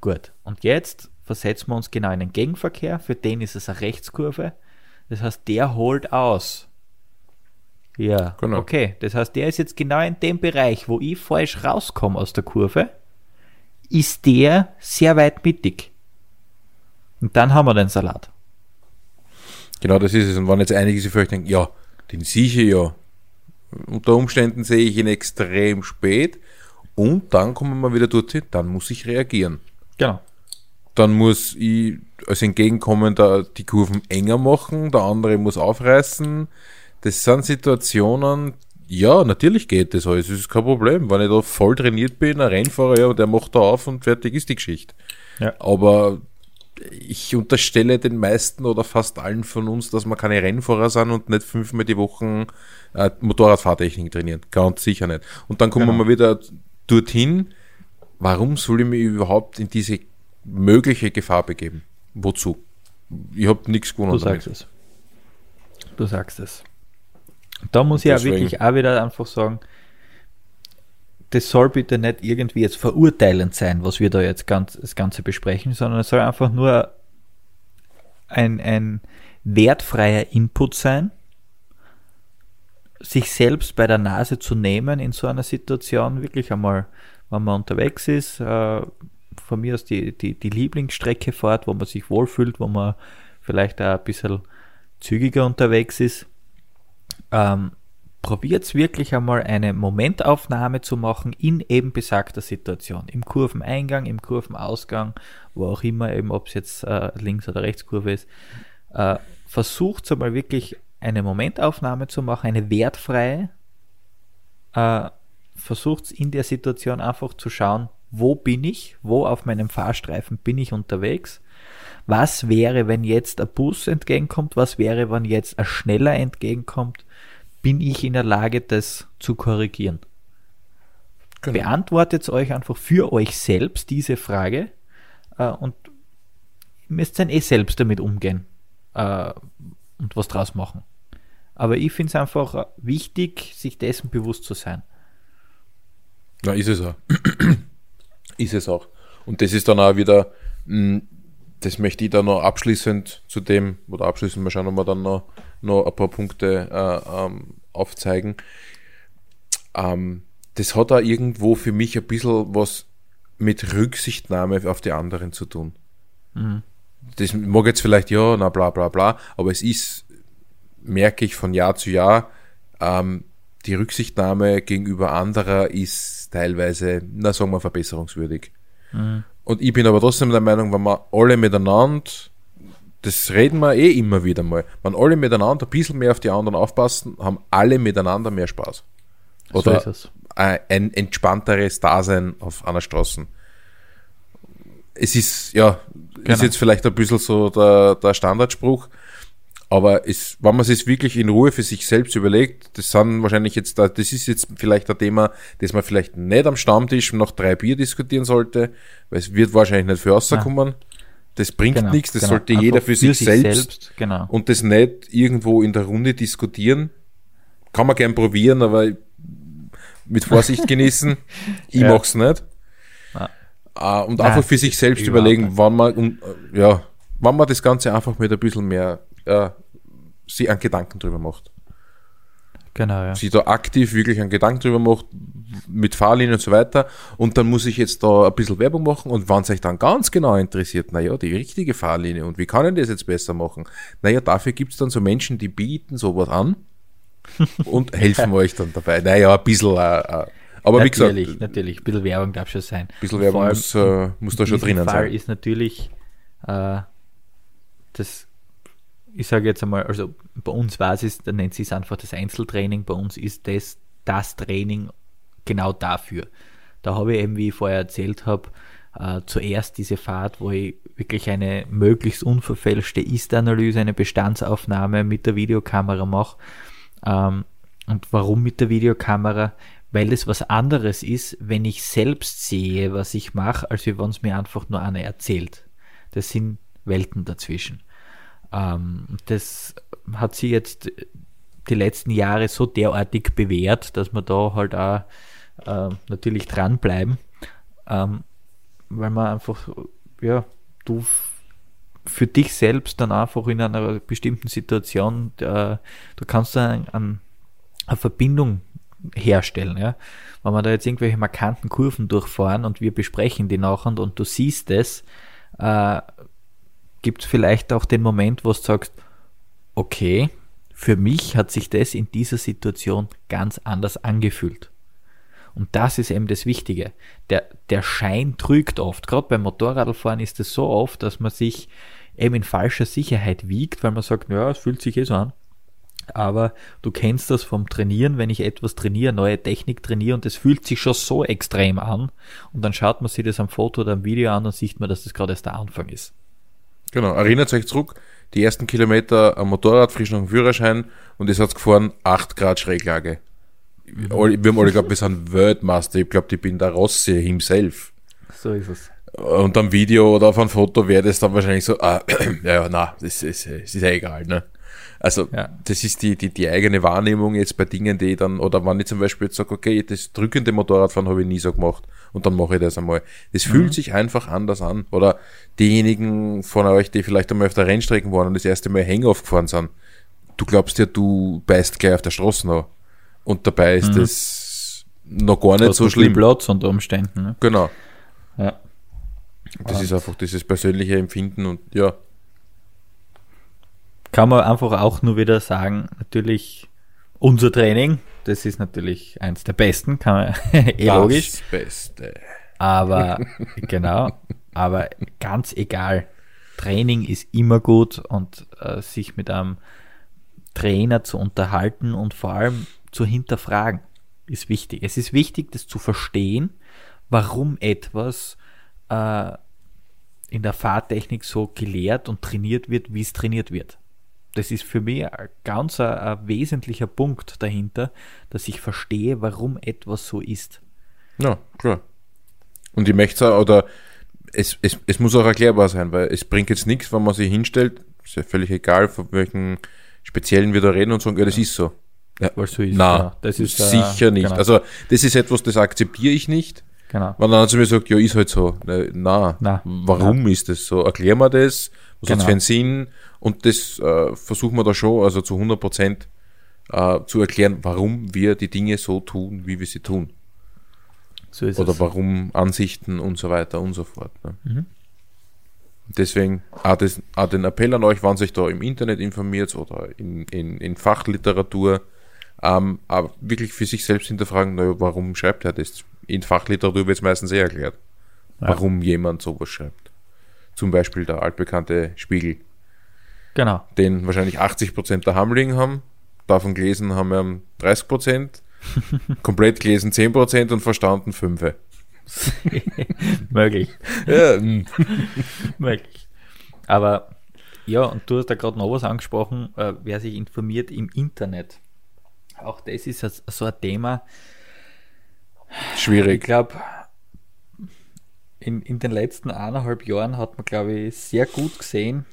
Gut, und jetzt versetzen wir uns genau in den Gegenverkehr. Für den ist es eine Rechtskurve. Das heißt, der holt aus. Ja, Genau. okay. Das heißt, der ist jetzt genau in dem Bereich, wo ich falsch rauskomme aus der Kurve, ist der sehr weit mittig. Und dann haben wir den Salat. Genau, das ist es. Und wenn jetzt einige sich vielleicht denken, ja, den sehe ich ja. Unter Umständen sehe ich ihn extrem spät und dann kommen wir wieder dorthin, dann muss ich reagieren. Genau. Dann muss ich als Entgegenkommender die Kurven enger machen, der andere muss aufreißen. Das sind Situationen, ja, natürlich geht das alles, das ist kein Problem. Wenn ich da voll trainiert bin, ein Rennfahrer, ja, der macht da auf und fertig ist die Geschichte. Ja. Aber ich unterstelle den meisten oder fast allen von uns, dass wir keine Rennfahrer sind und nicht fünfmal die Woche äh, Motorradfahrtechnik trainieren. Ganz sicher nicht. Und dann kommen Genau. wir wieder dorthin, warum soll ich mich überhaupt in diese mögliche Gefahr begeben? Wozu? Ich habe nichts gewonnen Du sagst es. Du sagst es. Da muss ich ja wirklich auch wieder einfach sagen, das soll bitte nicht irgendwie jetzt verurteilend sein, was wir da jetzt ganz, das Ganze besprechen, sondern es soll einfach nur ein, ein wertfreier Input sein, sich selbst bei der Nase zu nehmen in so einer Situation, wirklich einmal, wenn man unterwegs ist, äh, von mir aus die, die, die Lieblingsstrecke fährt, wo man sich wohlfühlt, wo man vielleicht auch ein bisschen zügiger unterwegs ist. Ähm, probiert wirklich einmal eine Momentaufnahme zu machen in eben besagter Situation. Im Kurveneingang, im Kurvenausgang, wo auch immer, eben ob es jetzt äh, Links- oder Rechtskurve ist. Äh, versucht einmal wirklich eine Momentaufnahme zu machen, eine wertfreie. Äh, versucht in der Situation einfach zu schauen, wo bin ich, wo auf meinem Fahrstreifen bin ich unterwegs. Was wäre, wenn jetzt ein Bus entgegenkommt? Was wäre, wenn jetzt ein schneller entgegenkommt? Bin ich in der Lage, das zu korrigieren? Genau. Beantwortet euch einfach für euch selbst diese Frage äh, und ihr müsst dann eh selbst damit umgehen äh, und was draus machen. Aber ich finde es einfach äh, wichtig, sich dessen bewusst zu sein. Na, ist es auch. ist es auch. Und das ist dann auch wieder, mh, das möchte ich dann noch abschließend zu dem, oder abschließend, wir schauen, ob wir dann noch, noch ein paar Punkte äh, ähm, aufzeigen. Ähm, das hat auch irgendwo für mich ein bisschen was mit Rücksichtnahme auf die anderen zu tun. Das mag jetzt vielleicht, ja, na bla bla bla, aber es ist, merke ich von Jahr zu Jahr, ähm, die Rücksichtnahme gegenüber anderer ist teilweise, na sagen wir, verbesserungswürdig. Und ich bin aber trotzdem der Meinung, wenn wir alle miteinander, das reden wir eh immer wieder mal, wenn alle miteinander ein bisschen mehr auf die anderen aufpassen, haben alle miteinander mehr Spaß. Oder so ist ein entspannteres Dasein auf einer Straße. Es ist, ja, ist Genau. jetzt vielleicht ein bisschen so der, der Standardspruch, aber es, wenn man es wirklich in Ruhe für sich selbst überlegt, das sind wahrscheinlich jetzt, da- das ist jetzt vielleicht ein Thema, das man vielleicht nicht am Stammtisch nach drei Bier diskutieren sollte, weil es wird wahrscheinlich nicht für rauskommen. Das bringt Genau, nichts, das genau. sollte jeder für, sich, selbst, genau. und das nicht irgendwo in der Runde diskutieren. Kann man gern probieren, aber mit Vorsicht genießen. Ich Ja. mach's nicht. Ja. Äh, und Nein, einfach für sich selbst überlegen, nicht. wann man, äh, ja, wann man das Ganze einfach mit ein bisschen mehr, äh, sich an Gedanken drüber macht. Genau, ja. Sich da aktiv wirklich einen Gedanken drüber macht, mit Fahrlinien und so weiter. Und dann muss ich jetzt da ein bisschen Werbung machen. Und wenn es euch dann ganz genau interessiert, naja, die richtige Fahrlinie und wie kann ich das jetzt besser machen? Naja, dafür gibt's dann so Menschen, die bieten sowas an und helfen euch dann dabei. Naja, ein bisschen, äh, äh, aber wie gesagt, natürlich, natürlich. Ein bisschen Werbung darf schon sein. ein bisschen Werbung muss, äh, muss da schon drinnen Fall sein. ist natürlich äh, das, ich sage jetzt einmal, also bei uns war es, da nennt sich es einfach das Einzeltraining, bei uns ist das das Training genau dafür. Da habe ich eben, wie ich vorher erzählt habe, äh, zuerst diese Fahrt, wo ich wirklich eine möglichst unverfälschte Ist-Analyse, eine Bestandsaufnahme mit der Videokamera mache. Ähm, und warum mit der Videokamera? Weil es was anderes ist, wenn ich selbst sehe, was ich mache, als wenn es mir einfach nur einer erzählt. Das sind Welten dazwischen. Ähm, das hat sich jetzt die letzten Jahre so derartig bewährt, dass wir da halt auch äh, natürlich dranbleiben, ähm, weil man einfach, ja, du für dich selbst dann einfach in einer bestimmten Situation, äh, du kannst da an, an eine Verbindung herstellen. Ja? Wenn wir da jetzt irgendwelche markanten Kurven durchfahren und wir besprechen die nachher und, und du siehst es, äh, gibt es vielleicht auch den Moment, wo du sagst, okay, für mich hat sich das in dieser Situation ganz anders angefühlt. Und das ist eben das Wichtige. Der, der Schein trügt oft. Gerade beim Motorradfahren ist es so oft, dass man sich eben in falscher Sicherheit wiegt, weil man sagt, ja, es fühlt sich eh so an. Aber du kennst das vom Trainieren, wenn ich etwas trainiere, neue Technik trainiere und es fühlt sich schon so extrem an und dann schaut man sich das am Foto oder am Video an und sieht man, dass das gerade erst der Anfang ist. Genau, erinnert euch zurück, die ersten Kilometer am Motorrad, frisch nach dem Führerschein und es hat gefahren, 8 Grad Schräglage. Wir haben alle geglaubt, wir sind Weltmeister. Ich glaube, ich bin der Rossi himself. So ist es. Und am Video oder auf einem Foto wäre das dann wahrscheinlich so, ah, ja, ja, na, das ist, das ist ja egal, ne? Also Ja. das ist die, die, die eigene Wahrnehmung jetzt bei Dingen, die ich dann, oder wenn ich zum Beispiel jetzt sage, okay, das drückende Motorradfahren habe ich nie so gemacht und dann mache ich das einmal. Das fühlt sich einfach anders an. Oder diejenigen von euch, die vielleicht einmal auf der Rennstrecke waren und das erste Mal Hang-Off gefahren sind, du glaubst ja, du beißt gleich auf der Straße noch. Und dabei ist das noch gar nicht so schlimm. Platz unter Umständen. Ne? Genau. Ja. Das ist einfach dieses persönliche Empfinden und ja, Kann man einfach auch nur wieder sagen, natürlich unser Training, das ist natürlich eins der besten, kann man eh logisch. das Beste. Aber genau, aber ganz egal. Training ist immer gut und äh, sich mit einem Trainer zu unterhalten und vor allem zu hinterfragen ist wichtig. Es ist wichtig, das zu verstehen, warum etwas äh, in der Fahrtechnik so gelehrt und trainiert wird, wie es trainiert wird. Das ist für mich ein ganz ein, ein wesentlicher Punkt dahinter, dass ich verstehe, warum etwas so ist. Ja, klar. Und ich möchte auch, oder es, es, es muss auch erklärbar sein, weil es bringt jetzt nichts, wenn man sich hinstellt, ist ja völlig egal, von welchen speziellen wir da reden und sagen, ja, das ist so. Ja, Weil so ist, na, genau. das ist, äh, sicher nicht. genau. Also, das ist etwas, das akzeptiere ich nicht. Genau. Wenn dann zu mir sagt, ja, ist halt so. Na, na, Na, warum ist das so? Erklär mir das, was Genau. für einen Sinn? Und das äh, versuchen wir da schon, also zu 100 Prozent äh, zu erklären, warum wir die Dinge so tun, wie wir sie tun. So ist Oder es. warum Ansichten und so weiter und so fort. Ne? Mhm. Deswegen auch, das, auch den Appell an euch, wenn sich da im Internet informiert oder in, in, in Fachliteratur, ähm, aber wirklich für sich selbst hinterfragen, naja, warum schreibt er das? In Fachliteratur wird es meistens eh erklärt, Ja. warum jemand sowas schreibt. Zum Beispiel der altbekannte Spiegel, Genau. den wahrscheinlich 80% der Hamling haben, davon gelesen haben wir 30%, komplett gelesen 10% und verstanden 5%. Möglich. Ja. Möglich. Aber ja, und du hast da gerade noch was angesprochen, äh, wer sich informiert im Internet. Auch das ist so ein Thema. Ich schwierig. glaube, in, in den letzten eineinhalb Jahren hat man, glaube ich, sehr gut gesehen,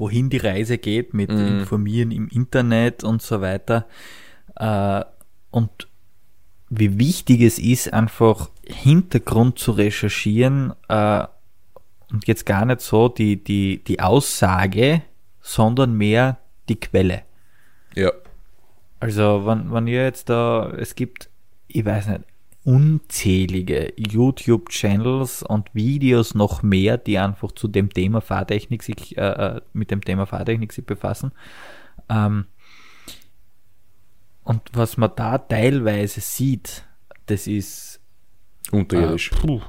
wohin die Reise geht mit Informieren im Internet und so weiter. Äh, und wie wichtig es ist, einfach Hintergrund zu recherchieren äh, und jetzt gar nicht so die, die, die Aussage, sondern mehr die Quelle. Ja. Also, wenn, wenn ihr jetzt da, es gibt, ich weiß nicht, unzählige YouTube-Channels und Videos noch mehr, die einfach zu dem Thema Fahrtechnik sich, äh, äh, mit dem Thema Fahrtechnik sich befassen. Ähm, und was man da teilweise sieht, das ist Unterirdisch. äh, puh,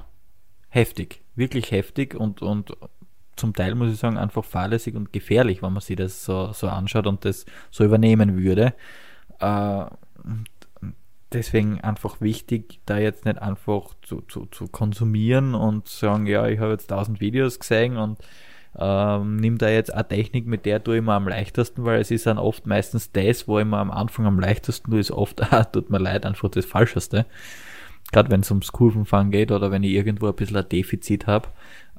heftig, wirklich heftig und, und zum Teil muss ich sagen, einfach fahrlässig und gefährlich, wenn man sich das so, so anschaut und das so übernehmen würde. Äh, deswegen einfach wichtig, da jetzt nicht einfach zu, zu, zu konsumieren und sagen, ja, ich habe jetzt tausend Videos gesehen und ähm, nimm da jetzt eine Technik, mit der tue ich mir am leichtesten, weil es ist dann oft meistens das, wo ich mir am Anfang am leichtesten tue, ist oft, ah, tut mir leid, einfach das Falscheste. Gerade wenn es ums Kurvenfahren geht oder wenn ich irgendwo ein bisschen ein Defizit habe.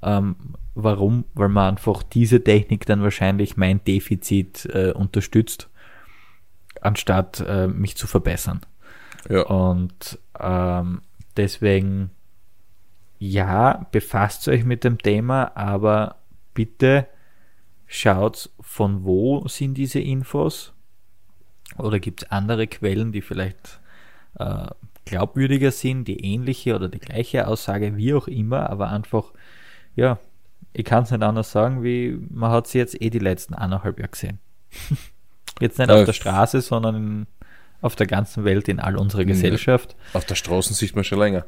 Ähm, warum? Weil man einfach diese Technik dann wahrscheinlich mein Defizit äh, unterstützt, anstatt äh, mich zu verbessern. Ja. Und ähm, deswegen, ja, befasst euch mit dem Thema, aber bitte schaut, von wo sind diese Infos? Oder gibt es andere Quellen, die vielleicht äh, glaubwürdiger sind, die ähnliche oder die gleiche Aussage, wie auch immer, aber einfach, ja, ich kann es nicht anders sagen, wie man hat sie jetzt eh die letzten eineinhalb Jahre gesehen. jetzt nicht Ja, auf der Straße, sondern in, auf der ganzen Welt, in all unserer Gesellschaft, Auf der Straße sieht man schon länger.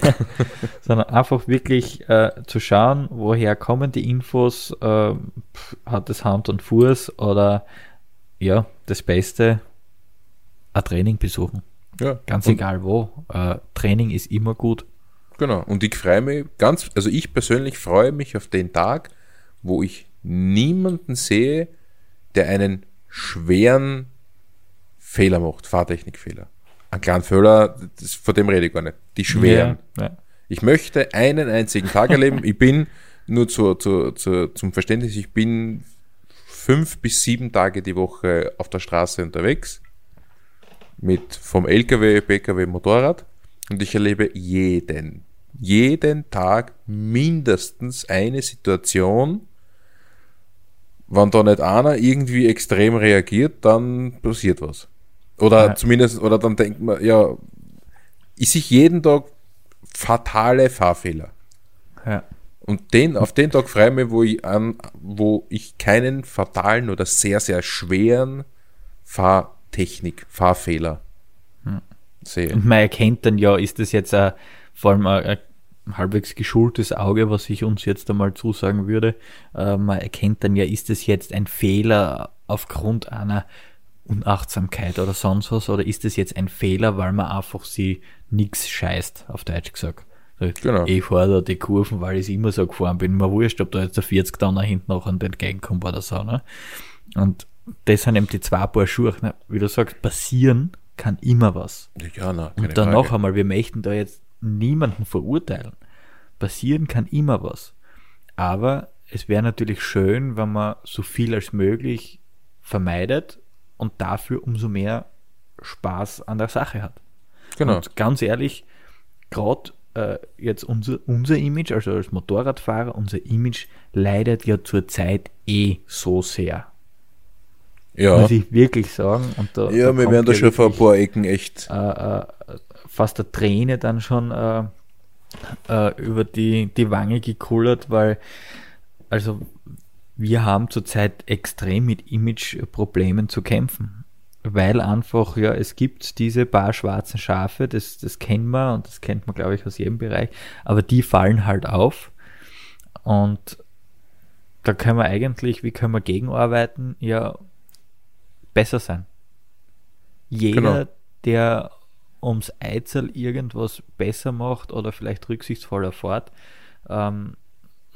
sondern einfach wirklich äh, zu schauen, woher kommen die Infos, äh, hat es Hand und Fuß oder ja, das Beste, ein Training besuchen. Ja. Ganz und, egal wo. Äh, Training ist immer gut. Genau. Und ich freue mich ganz, also ich persönlich freue mich auf den Tag, wo ich niemanden sehe, der einen schweren Fehler macht, Fahrtechnikfehler. Ein kleinen Fehler, das, von dem rede ich gar nicht. Die schweren. Ja, ja. Ich möchte einen einzigen Tag erleben. Ich bin, nur zu, zu, zu, zum Verständnis, ich bin fünf bis sieben Tage die Woche auf der Straße unterwegs. Mit vom LKW, PKW, Motorrad. Und ich erlebe jeden, jeden Tag mindestens eine Situation, wenn da nicht einer irgendwie extrem reagiert, dann passiert was. Oder Ja. zumindest, oder dann denkt man, ja, ich sehe jeden Tag fatale Fahrfehler. Ja. Und den, auf den Tag freue ich mich, wo ich, an, wo ich keinen fatalen oder sehr, sehr schweren Fahrtechnik, Fahrfehler sehe. Und man erkennt dann ja, ist das jetzt ein, vor allem ein, ein halbwegs geschultes Auge, was ich uns jetzt einmal zusagen würde. Äh, man erkennt dann ja, ist das jetzt ein Fehler aufgrund einer Unachtsamkeit oder sonst was, oder ist das jetzt ein Fehler, weil man einfach sie nix scheißt, auf Deutsch gesagt. Genau. Ich fahre da die Kurven, weil ich immer so gefahren bin. Mir wurscht, ob da jetzt der 40 Tonner hinten noch und entgegenkommt oder so. Ne? Und das sind eben die zwei Paar Schuhe. Ne? Wie du sagst, passieren kann immer was. Ja, na, Und dann noch einmal, wir möchten da jetzt niemanden verurteilen. Passieren kann immer was. Aber es wäre natürlich schön, wenn man so viel als möglich vermeidet und dafür umso mehr Spaß an der Sache hat. Genau. Und ganz ehrlich, gerade äh, jetzt unser, unser Image, also als Motorradfahrer, unser Image leidet ja zurzeit eh so sehr. Ja, Muss ich wirklich sagen. Und da, ja da wir werden da schon vor ein paar Ecken echt. äh, äh, fast der Träne dann schon äh, äh, über die, die Wange gekullert, weil also wir haben zurzeit extrem mit Image-Problemen zu kämpfen. Weil einfach, ja, es gibt diese paar schwarzen Schafe, das, das kennen wir und das kennt man, glaube ich, aus jedem Bereich, aber die fallen halt auf. Und da können wir eigentlich, wie können wir gegenarbeiten? Ja, besser sein. Jeder, Genau. der ums Eizel irgendwas besser macht oder vielleicht rücksichtsvoller fährt, ähm,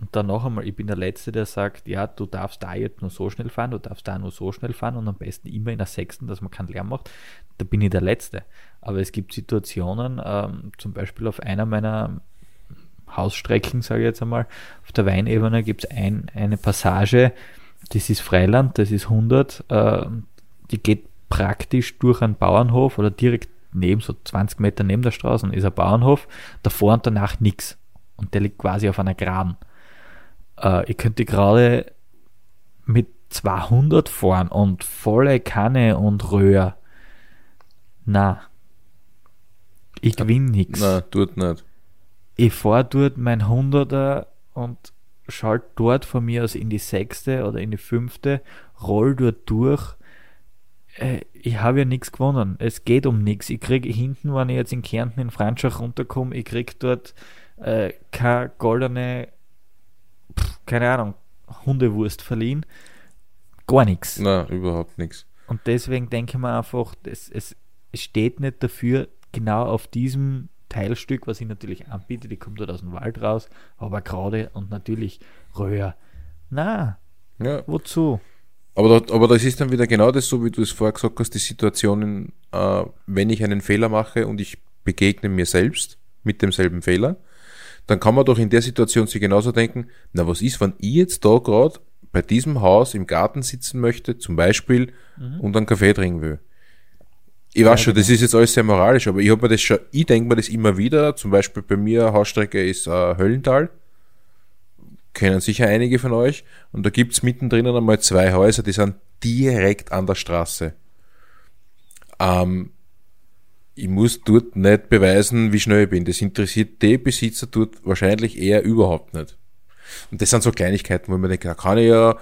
und dann noch einmal, ich bin der Letzte, der sagt, ja, du darfst da jetzt nur so schnell fahren, du darfst da nur so schnell fahren und am besten immer in der Sechsten, dass man keinen Lärm macht. Da bin ich der Letzte. Aber es gibt Situationen, ähm, zum Beispiel auf einer meiner Hausstrecken, sage ich jetzt einmal, auf der Weinebene gibt es ein, eine Passage, das ist Freiland, das ist 100, äh, die geht praktisch durch einen Bauernhof oder direkt neben, so 20 Meter neben der Straße ist ein Bauernhof, davor und danach nichts. Und der liegt quasi auf einer Geraden. Äh, ich könnte gerade mit 200 fahren und volle Kanne und Röhr. Na, ich gewinne nichts Na, tut nicht. ich fahre dort mein 100er und schalt dort von mir aus in die sechste oder in die fünfte, roll dort durch. Äh, Ich habe ja nichts gewonnen. Es geht um nichts. Ich kriege hinten, wenn ich jetzt in Kärnten in Franschach runterkomme, ich kriege dort äh, keine goldene, keine Ahnung, Hundewurst verliehen. Gar nichts. Na, überhaupt nichts. Und deswegen denke ich mir einfach, es, es steht nicht dafür, genau auf diesem Teilstück, was ich natürlich anbiete, die kommt dort aus dem Wald raus, aber gerade und natürlich Röhr. Na, Ja. wozu? Aber, da, aber das ist dann wieder genau das, so wie du es vorher gesagt hast, die Situationen, äh, wenn ich einen Fehler mache und ich begegne mir selbst mit demselben Fehler, dann kann man doch in der Situation sich genauso denken, na was ist, wenn ich jetzt da gerade bei diesem Haus im Garten sitzen möchte, zum Beispiel, und einen Kaffee trinken will. Ich weiß schon, das ist jetzt alles sehr moralisch, aber ich habe mir das schon, ich denke mir das immer wieder, zum Beispiel bei mir, Hausstrecke ist äh, Höllental, kennen sicher einige von euch. Und da gibt's mittendrin einmal zwei Häuser, die sind direkt an der Straße. Ähm, ich muss dort nicht beweisen, wie schnell ich bin. Das interessiert die Besitzer dort wahrscheinlich eher überhaupt nicht. Und das sind so Kleinigkeiten, wo man denkt, da kann ich ja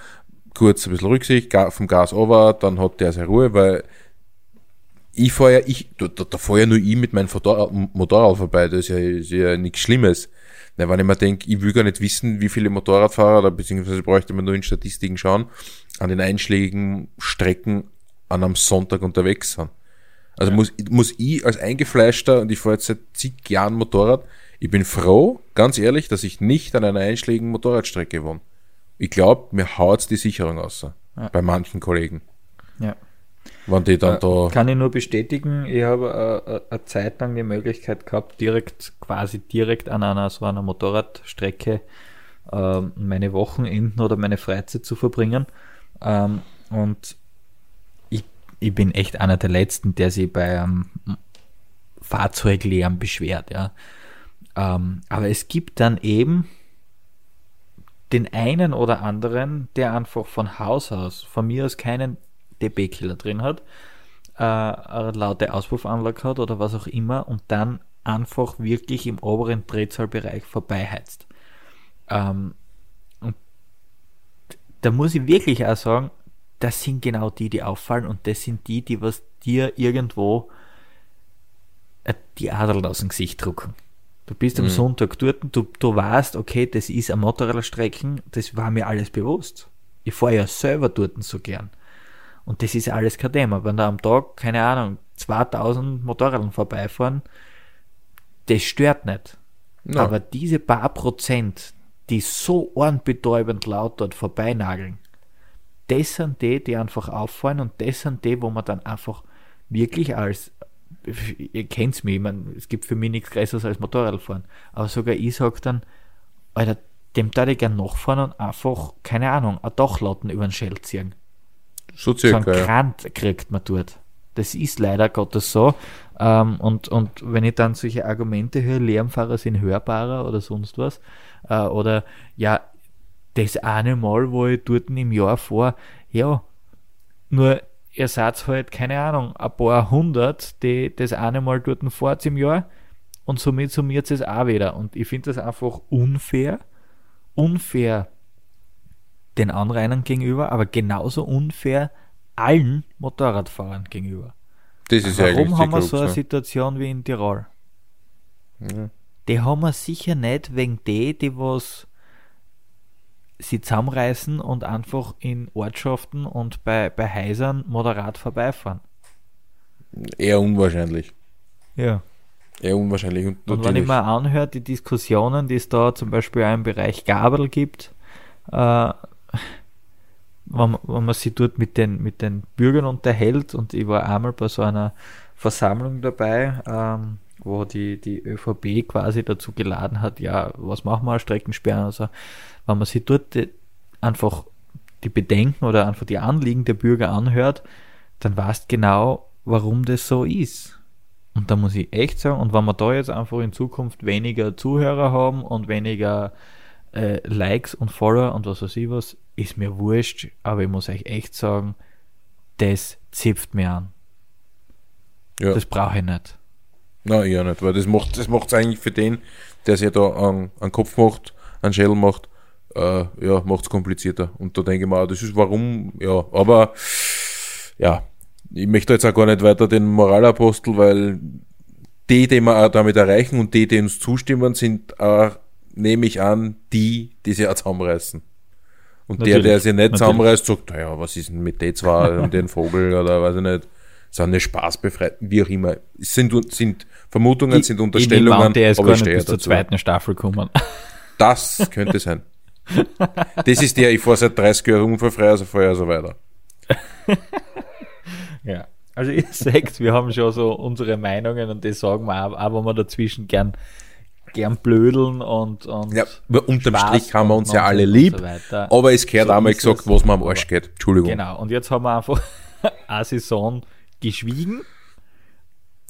kurz ein bisschen Rücksicht vom Gas over, dann hat der seine Ruhe, weil ich fahre ja, ich, da, da, fahre ja nur ich mit meinem Motor- Motorrad vorbei, das ist ja, ist ja nichts Schlimmes. Na, wenn ich mir denke, ich will gar nicht wissen, wie viele Motorradfahrer, oder beziehungsweise bräuchte man nur in Statistiken schauen, an den einschlägigen Strecken an einem Sonntag unterwegs sind. Also muss, muss ich als Eingefleischter, und ich fahre jetzt seit zig Jahren Motorrad, ich bin froh, ganz ehrlich, dass ich nicht an einer einschlägigen Motorradstrecke wohne. Ich glaube, mir haut's die Sicherung aus. Ja. Bei manchen Kollegen. Ja. Wenn die dann da, Kann ich nur bestätigen, ich habe äh, äh, eine Zeit lang die Möglichkeit gehabt, direkt, quasi direkt an einer so einer Motorradstrecke ähm, meine Wochenenden oder meine Freizeit zu verbringen. Ähm, und ich, bin echt einer der Letzten, der sich bei einem Fahrzeuglärm beschwert, ja. Ähm, aber es gibt dann eben den einen oder anderen, der einfach von Haus aus, von mir aus keinen dB-Killer drin hat, äh, eine laute Auspuffanlage hat oder was auch immer und dann einfach wirklich im oberen Drehzahlbereich vorbeiheizt. Ähm, und da muss ich wirklich auch sagen, das sind genau die, die auffallen und das sind die, die was dir irgendwo äh, die Adern aus dem Gesicht drucken. Du bist am Mhm. Sonntag dort, du, du weißt, okay, das ist ein Motorradstrecken, das war mir alles bewusst. Ich fahre ja selber dort so gern. Und das ist alles kein Thema. Wenn da am Tag, keine Ahnung, 2000 Motorräder vorbeifahren, das stört nicht. Ja. Aber diese paar Prozent, die so ohrenbetäubend laut dort vorbeinageln, das sind die, die einfach auffallen und das sind die, wo man dann einfach wirklich als, ihr kennt's mich, ich mein, es gibt für mich nichts Größeres als Motorradfahren, aber sogar ich sag dann, Alter, dem da ich gern nachfahren und einfach, keine Ahnung, ein Dachlatten über den Schell ziehen. so So einen circa, ja. Krant kriegt man dort. Das ist leider Gottes so. Ähm, und, und wenn ich dann solche Argumente höre, Lärmfahrer sind hörbarer oder sonst was, äh, oder ja, das eine Mal, wo ich dort im Jahr fahre, ja, nur ihr seid halt, keine Ahnung, ein paar hundert, die das eine Mal dort fahrt im Jahr und somit summiert es auch wieder. Und ich finde das einfach unfair, unfair den Anrainern gegenüber, aber genauso unfair allen Motorradfahrern gegenüber. Das ist ja Warum eigentlich haben wir so eine ne? Situation wie in Tirol? Ja. Die haben wir sicher nicht wegen die, die was sie zusammenreißen und einfach in Ortschaften und bei, bei Häusern moderat vorbeifahren. Eher unwahrscheinlich. Ja. Eher unwahrscheinlich. Und, Und wenn ich mir anhört, die Diskussionen, die es da zum Beispiel auch im Bereich Gabel gibt, äh, wenn, man- wenn man sich dort mit den, mit den Bürgern unterhält und ich war einmal bei so einer Versammlung dabei, ähm, wo die, die ÖVP quasi dazu geladen hat, ja, was machen wir, Streckensperren oder so. Wenn man sich dort die, einfach die Bedenken oder einfach die Anliegen der Bürger anhört, dann weißt genau, warum das so ist. Und da muss ich echt sagen, und wenn wir da jetzt einfach in Zukunft weniger Zuhörer haben und weniger äh, Likes und Follower und was weiß ich was, ist mir wurscht, aber ich muss euch echt sagen, das zipft mir an. ja. Das brauche ich nicht. Nein, ja nicht, weil das macht das macht's eigentlich für den, der sich da einen, einen Kopf macht, einen Schädel macht, äh, ja, macht's komplizierter. Und da denke ich mir, auch, das ist warum, ja, aber ja, ich möchte jetzt auch gar nicht weiter den Moralapostel, weil die, die wir auch damit erreichen und die, die uns zustimmen, sind auch, nehme ich an, die, die sich auch zusammenreißen. Und der, der Natürlich, sich nicht natürlich. zusammenreißt, sagt, naja, was ist denn mit den zwei und den Vogel oder weiß ich nicht, sind nicht spaßbefreit, wie auch immer. Es sind, sind Vermutungen, sind Unterstellungen, der ist aber gar ich nicht bis zur zweiten Staffel gekommen. Das könnte sein. Das ist der, ich fahre seit 30 Jahren unfallfrei, also vorher so weiter. ja. Also ihr seht, wir haben schon so unsere Meinungen und das sagen wir auch, auch wenn wir dazwischen gern, gern blödeln und, und Ja, unterm Spaß Strich haben wir uns ja alle lieb, so aber es gehört So einmal gesagt, es. was mir am Arsch geht. Entschuldigung. Genau, und jetzt haben wir einfach eine Saison geschwiegen.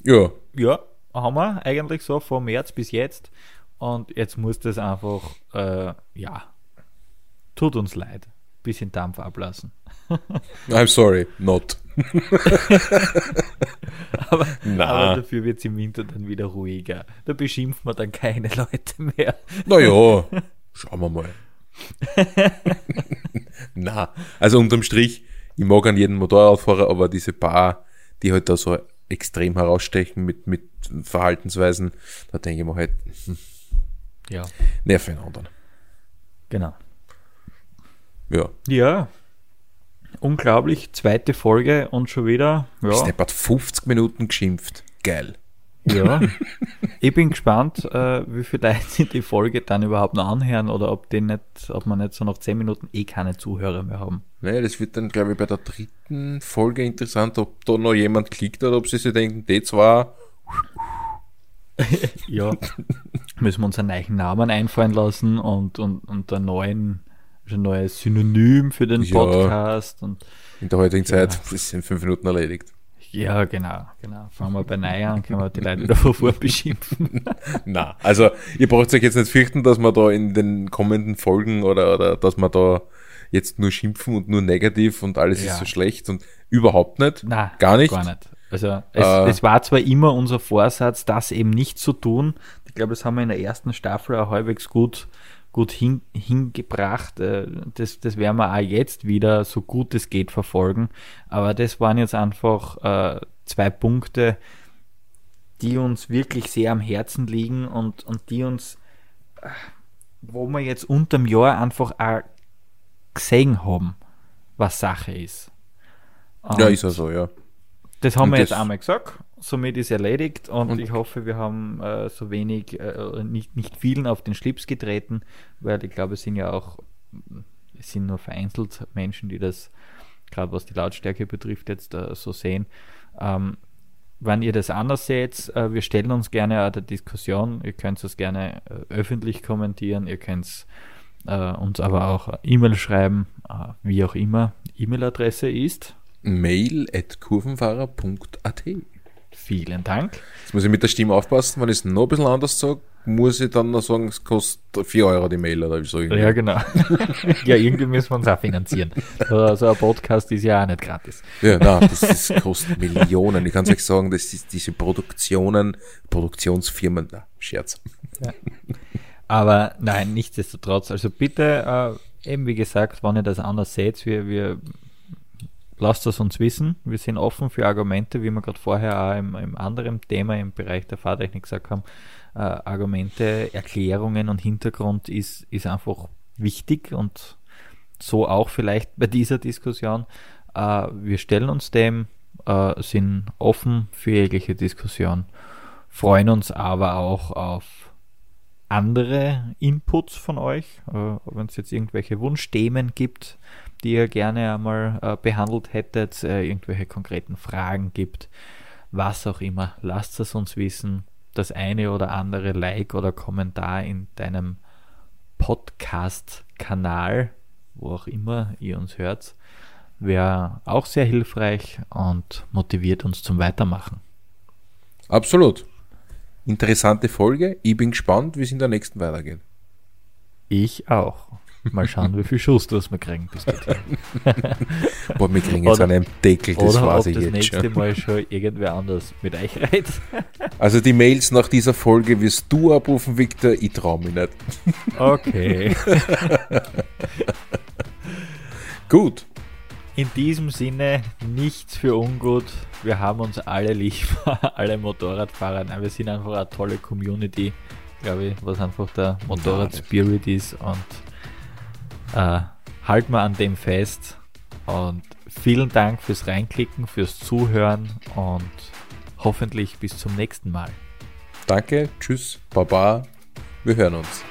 Ja, Ja, haben wir eigentlich so von März bis jetzt. Und jetzt muss das einfach, äh, ja, tut uns leid. Bisschen Dampf ablassen. I'm sorry, not. Aber, aber dafür wird es im Winter dann wieder ruhiger. Da beschimpft man dann keine Leute mehr. Naja, schauen wir mal. Na, also unterm Strich, ich mag an jeden Motorradfahrer, aber diese paar, die halt da so extrem herausstechen mit, mit Verhaltensweisen, da denke ich mir halt, Ja, nerv einen anderen. genau. Ja. Ja, unglaublich. Zweite Folge und schon wieder. Ja, hat 50 Minuten geschimpft. Geil. Ja, ich bin gespannt, äh, wie viele Leute die Folge dann überhaupt noch anhören oder ob, die nicht, ob man nicht so nach 10 Minuten eh keine Zuhörer mehr haben. Naja, das wird dann, glaube ich, bei der dritten Folge interessant, ob da noch jemand klickt oder ob sie sich denken, die zwei, Ja, müssen wir uns einen neuen Namen einfallen lassen und, und, und einen neuen ein neues Synonym für den Ja. Podcast und In der heutigen Ja. Zeit ist in fünf Minuten erledigt. Ja, genau, genau. Fangen wir bei Neu an, können wir die Leute wieder vor beschimpfen. Na, also ihr braucht euch jetzt nicht fürchten, dass wir da in den kommenden Folgen oder, oder dass wir da jetzt nur schimpfen und nur negativ und alles Ja. ist so schlecht und überhaupt nicht. Nein, Gar nicht. Gar nicht. Also es, Äh. es war zwar immer unser Vorsatz, das eben nicht zu tun. Ich glaube, das haben wir in der ersten Staffel auch halbwegs gut, gut hin, hingebracht. Äh, Das, das werden wir auch jetzt wieder so gut es geht verfolgen. Aber das waren jetzt einfach äh, zwei Punkte, die uns wirklich sehr am Herzen liegen und, und die uns, äh, wo wir jetzt unterm Jahr einfach auch gesehen haben, was Sache ist. Ja, Und ist ja so, ja. das haben Und wir jetzt einmal gesagt. Somit ist erledigt und, Und- ich hoffe, wir haben äh, so wenig, äh, nicht, nicht vielen auf den Schlips getreten, weil ich glaube, es sind ja auch, es sind nur vereinzelt Menschen, die das, gerade was die Lautstärke betrifft, jetzt äh, so sehen. Ähm, wenn ihr das anders seht, äh, wir stellen uns gerne an der Diskussion. Ihr könnt es gerne äh, öffentlich kommentieren, ihr könnt äh, uns aber auch äh, E-Mail schreiben, äh, wie auch immer. E-Mail-Adresse ist. Mail at kurvenfahrer.at. Vielen Dank. Jetzt muss ich mit der Stimme aufpassen, wenn ich es noch ein bisschen anders sage, muss ich dann noch sagen, es kostet 4 Euro die Mail oder so. Ja, genau. ja, irgendwie müssen wir uns auch finanzieren. So, ein Podcast ist ja auch nicht gratis. Ja, nein, das, das kostet Millionen. Ich kann euch sagen, dass die, diese Produktionen, Produktionsfirmen, na, Scherz. Aber nein, nichtsdestotrotz. Also bitte, äh, eben wie gesagt, wenn ihr das anders seht, wir, wir lasst es uns wissen. Wir sind offen für Argumente, wie wir gerade vorher auch im, im anderen Thema im Bereich der Fahrtechnik gesagt haben. Äh, Argumente, Erklärungen und Hintergrund ist, ist einfach wichtig und so auch vielleicht bei dieser Diskussion. Äh, wir stellen uns dem, äh, sind offen für jegliche Diskussion, freuen uns aber auch auf andere Inputs von euch, äh, wenn es jetzt irgendwelche Wunschthemen gibt, die ihr gerne einmal äh, behandelt hättet, äh, irgendwelche konkreten Fragen gibt, was auch immer, lasst es uns wissen. Das eine oder andere Like oder Kommentar in deinem Podcast-Kanal, wo auch immer ihr uns hört, wäre auch sehr hilfreich und motiviert uns zum Weitermachen. Absolut. Interessante Folge. Ich bin gespannt, wie es in der nächsten weitergeht. Ich auch. Mal schauen, wie viel Schuss das wir kriegen bis dorthin. Boah, wir kriegen jetzt Oder- einen Deckel, das Oder weiß ob ich das jetzt nächste schon. Mal schon irgendwer anders mit euch redet. Also die Mails nach dieser Folge wirst du abrufen, Victor. Ich traue mich nicht. Okay. Gut. In diesem Sinne nichts für ungut. Wir haben uns alle lieb, alle Motorradfahrer. Nein, wir sind einfach eine tolle Community, glaube ich, was einfach der Motorrad-Spirit ist. Und äh, halten wir an dem fest. Und vielen Dank fürs Reinklicken, fürs Zuhören und hoffentlich bis zum nächsten Mal. Danke. Tschüss. Baba. Wir hören uns.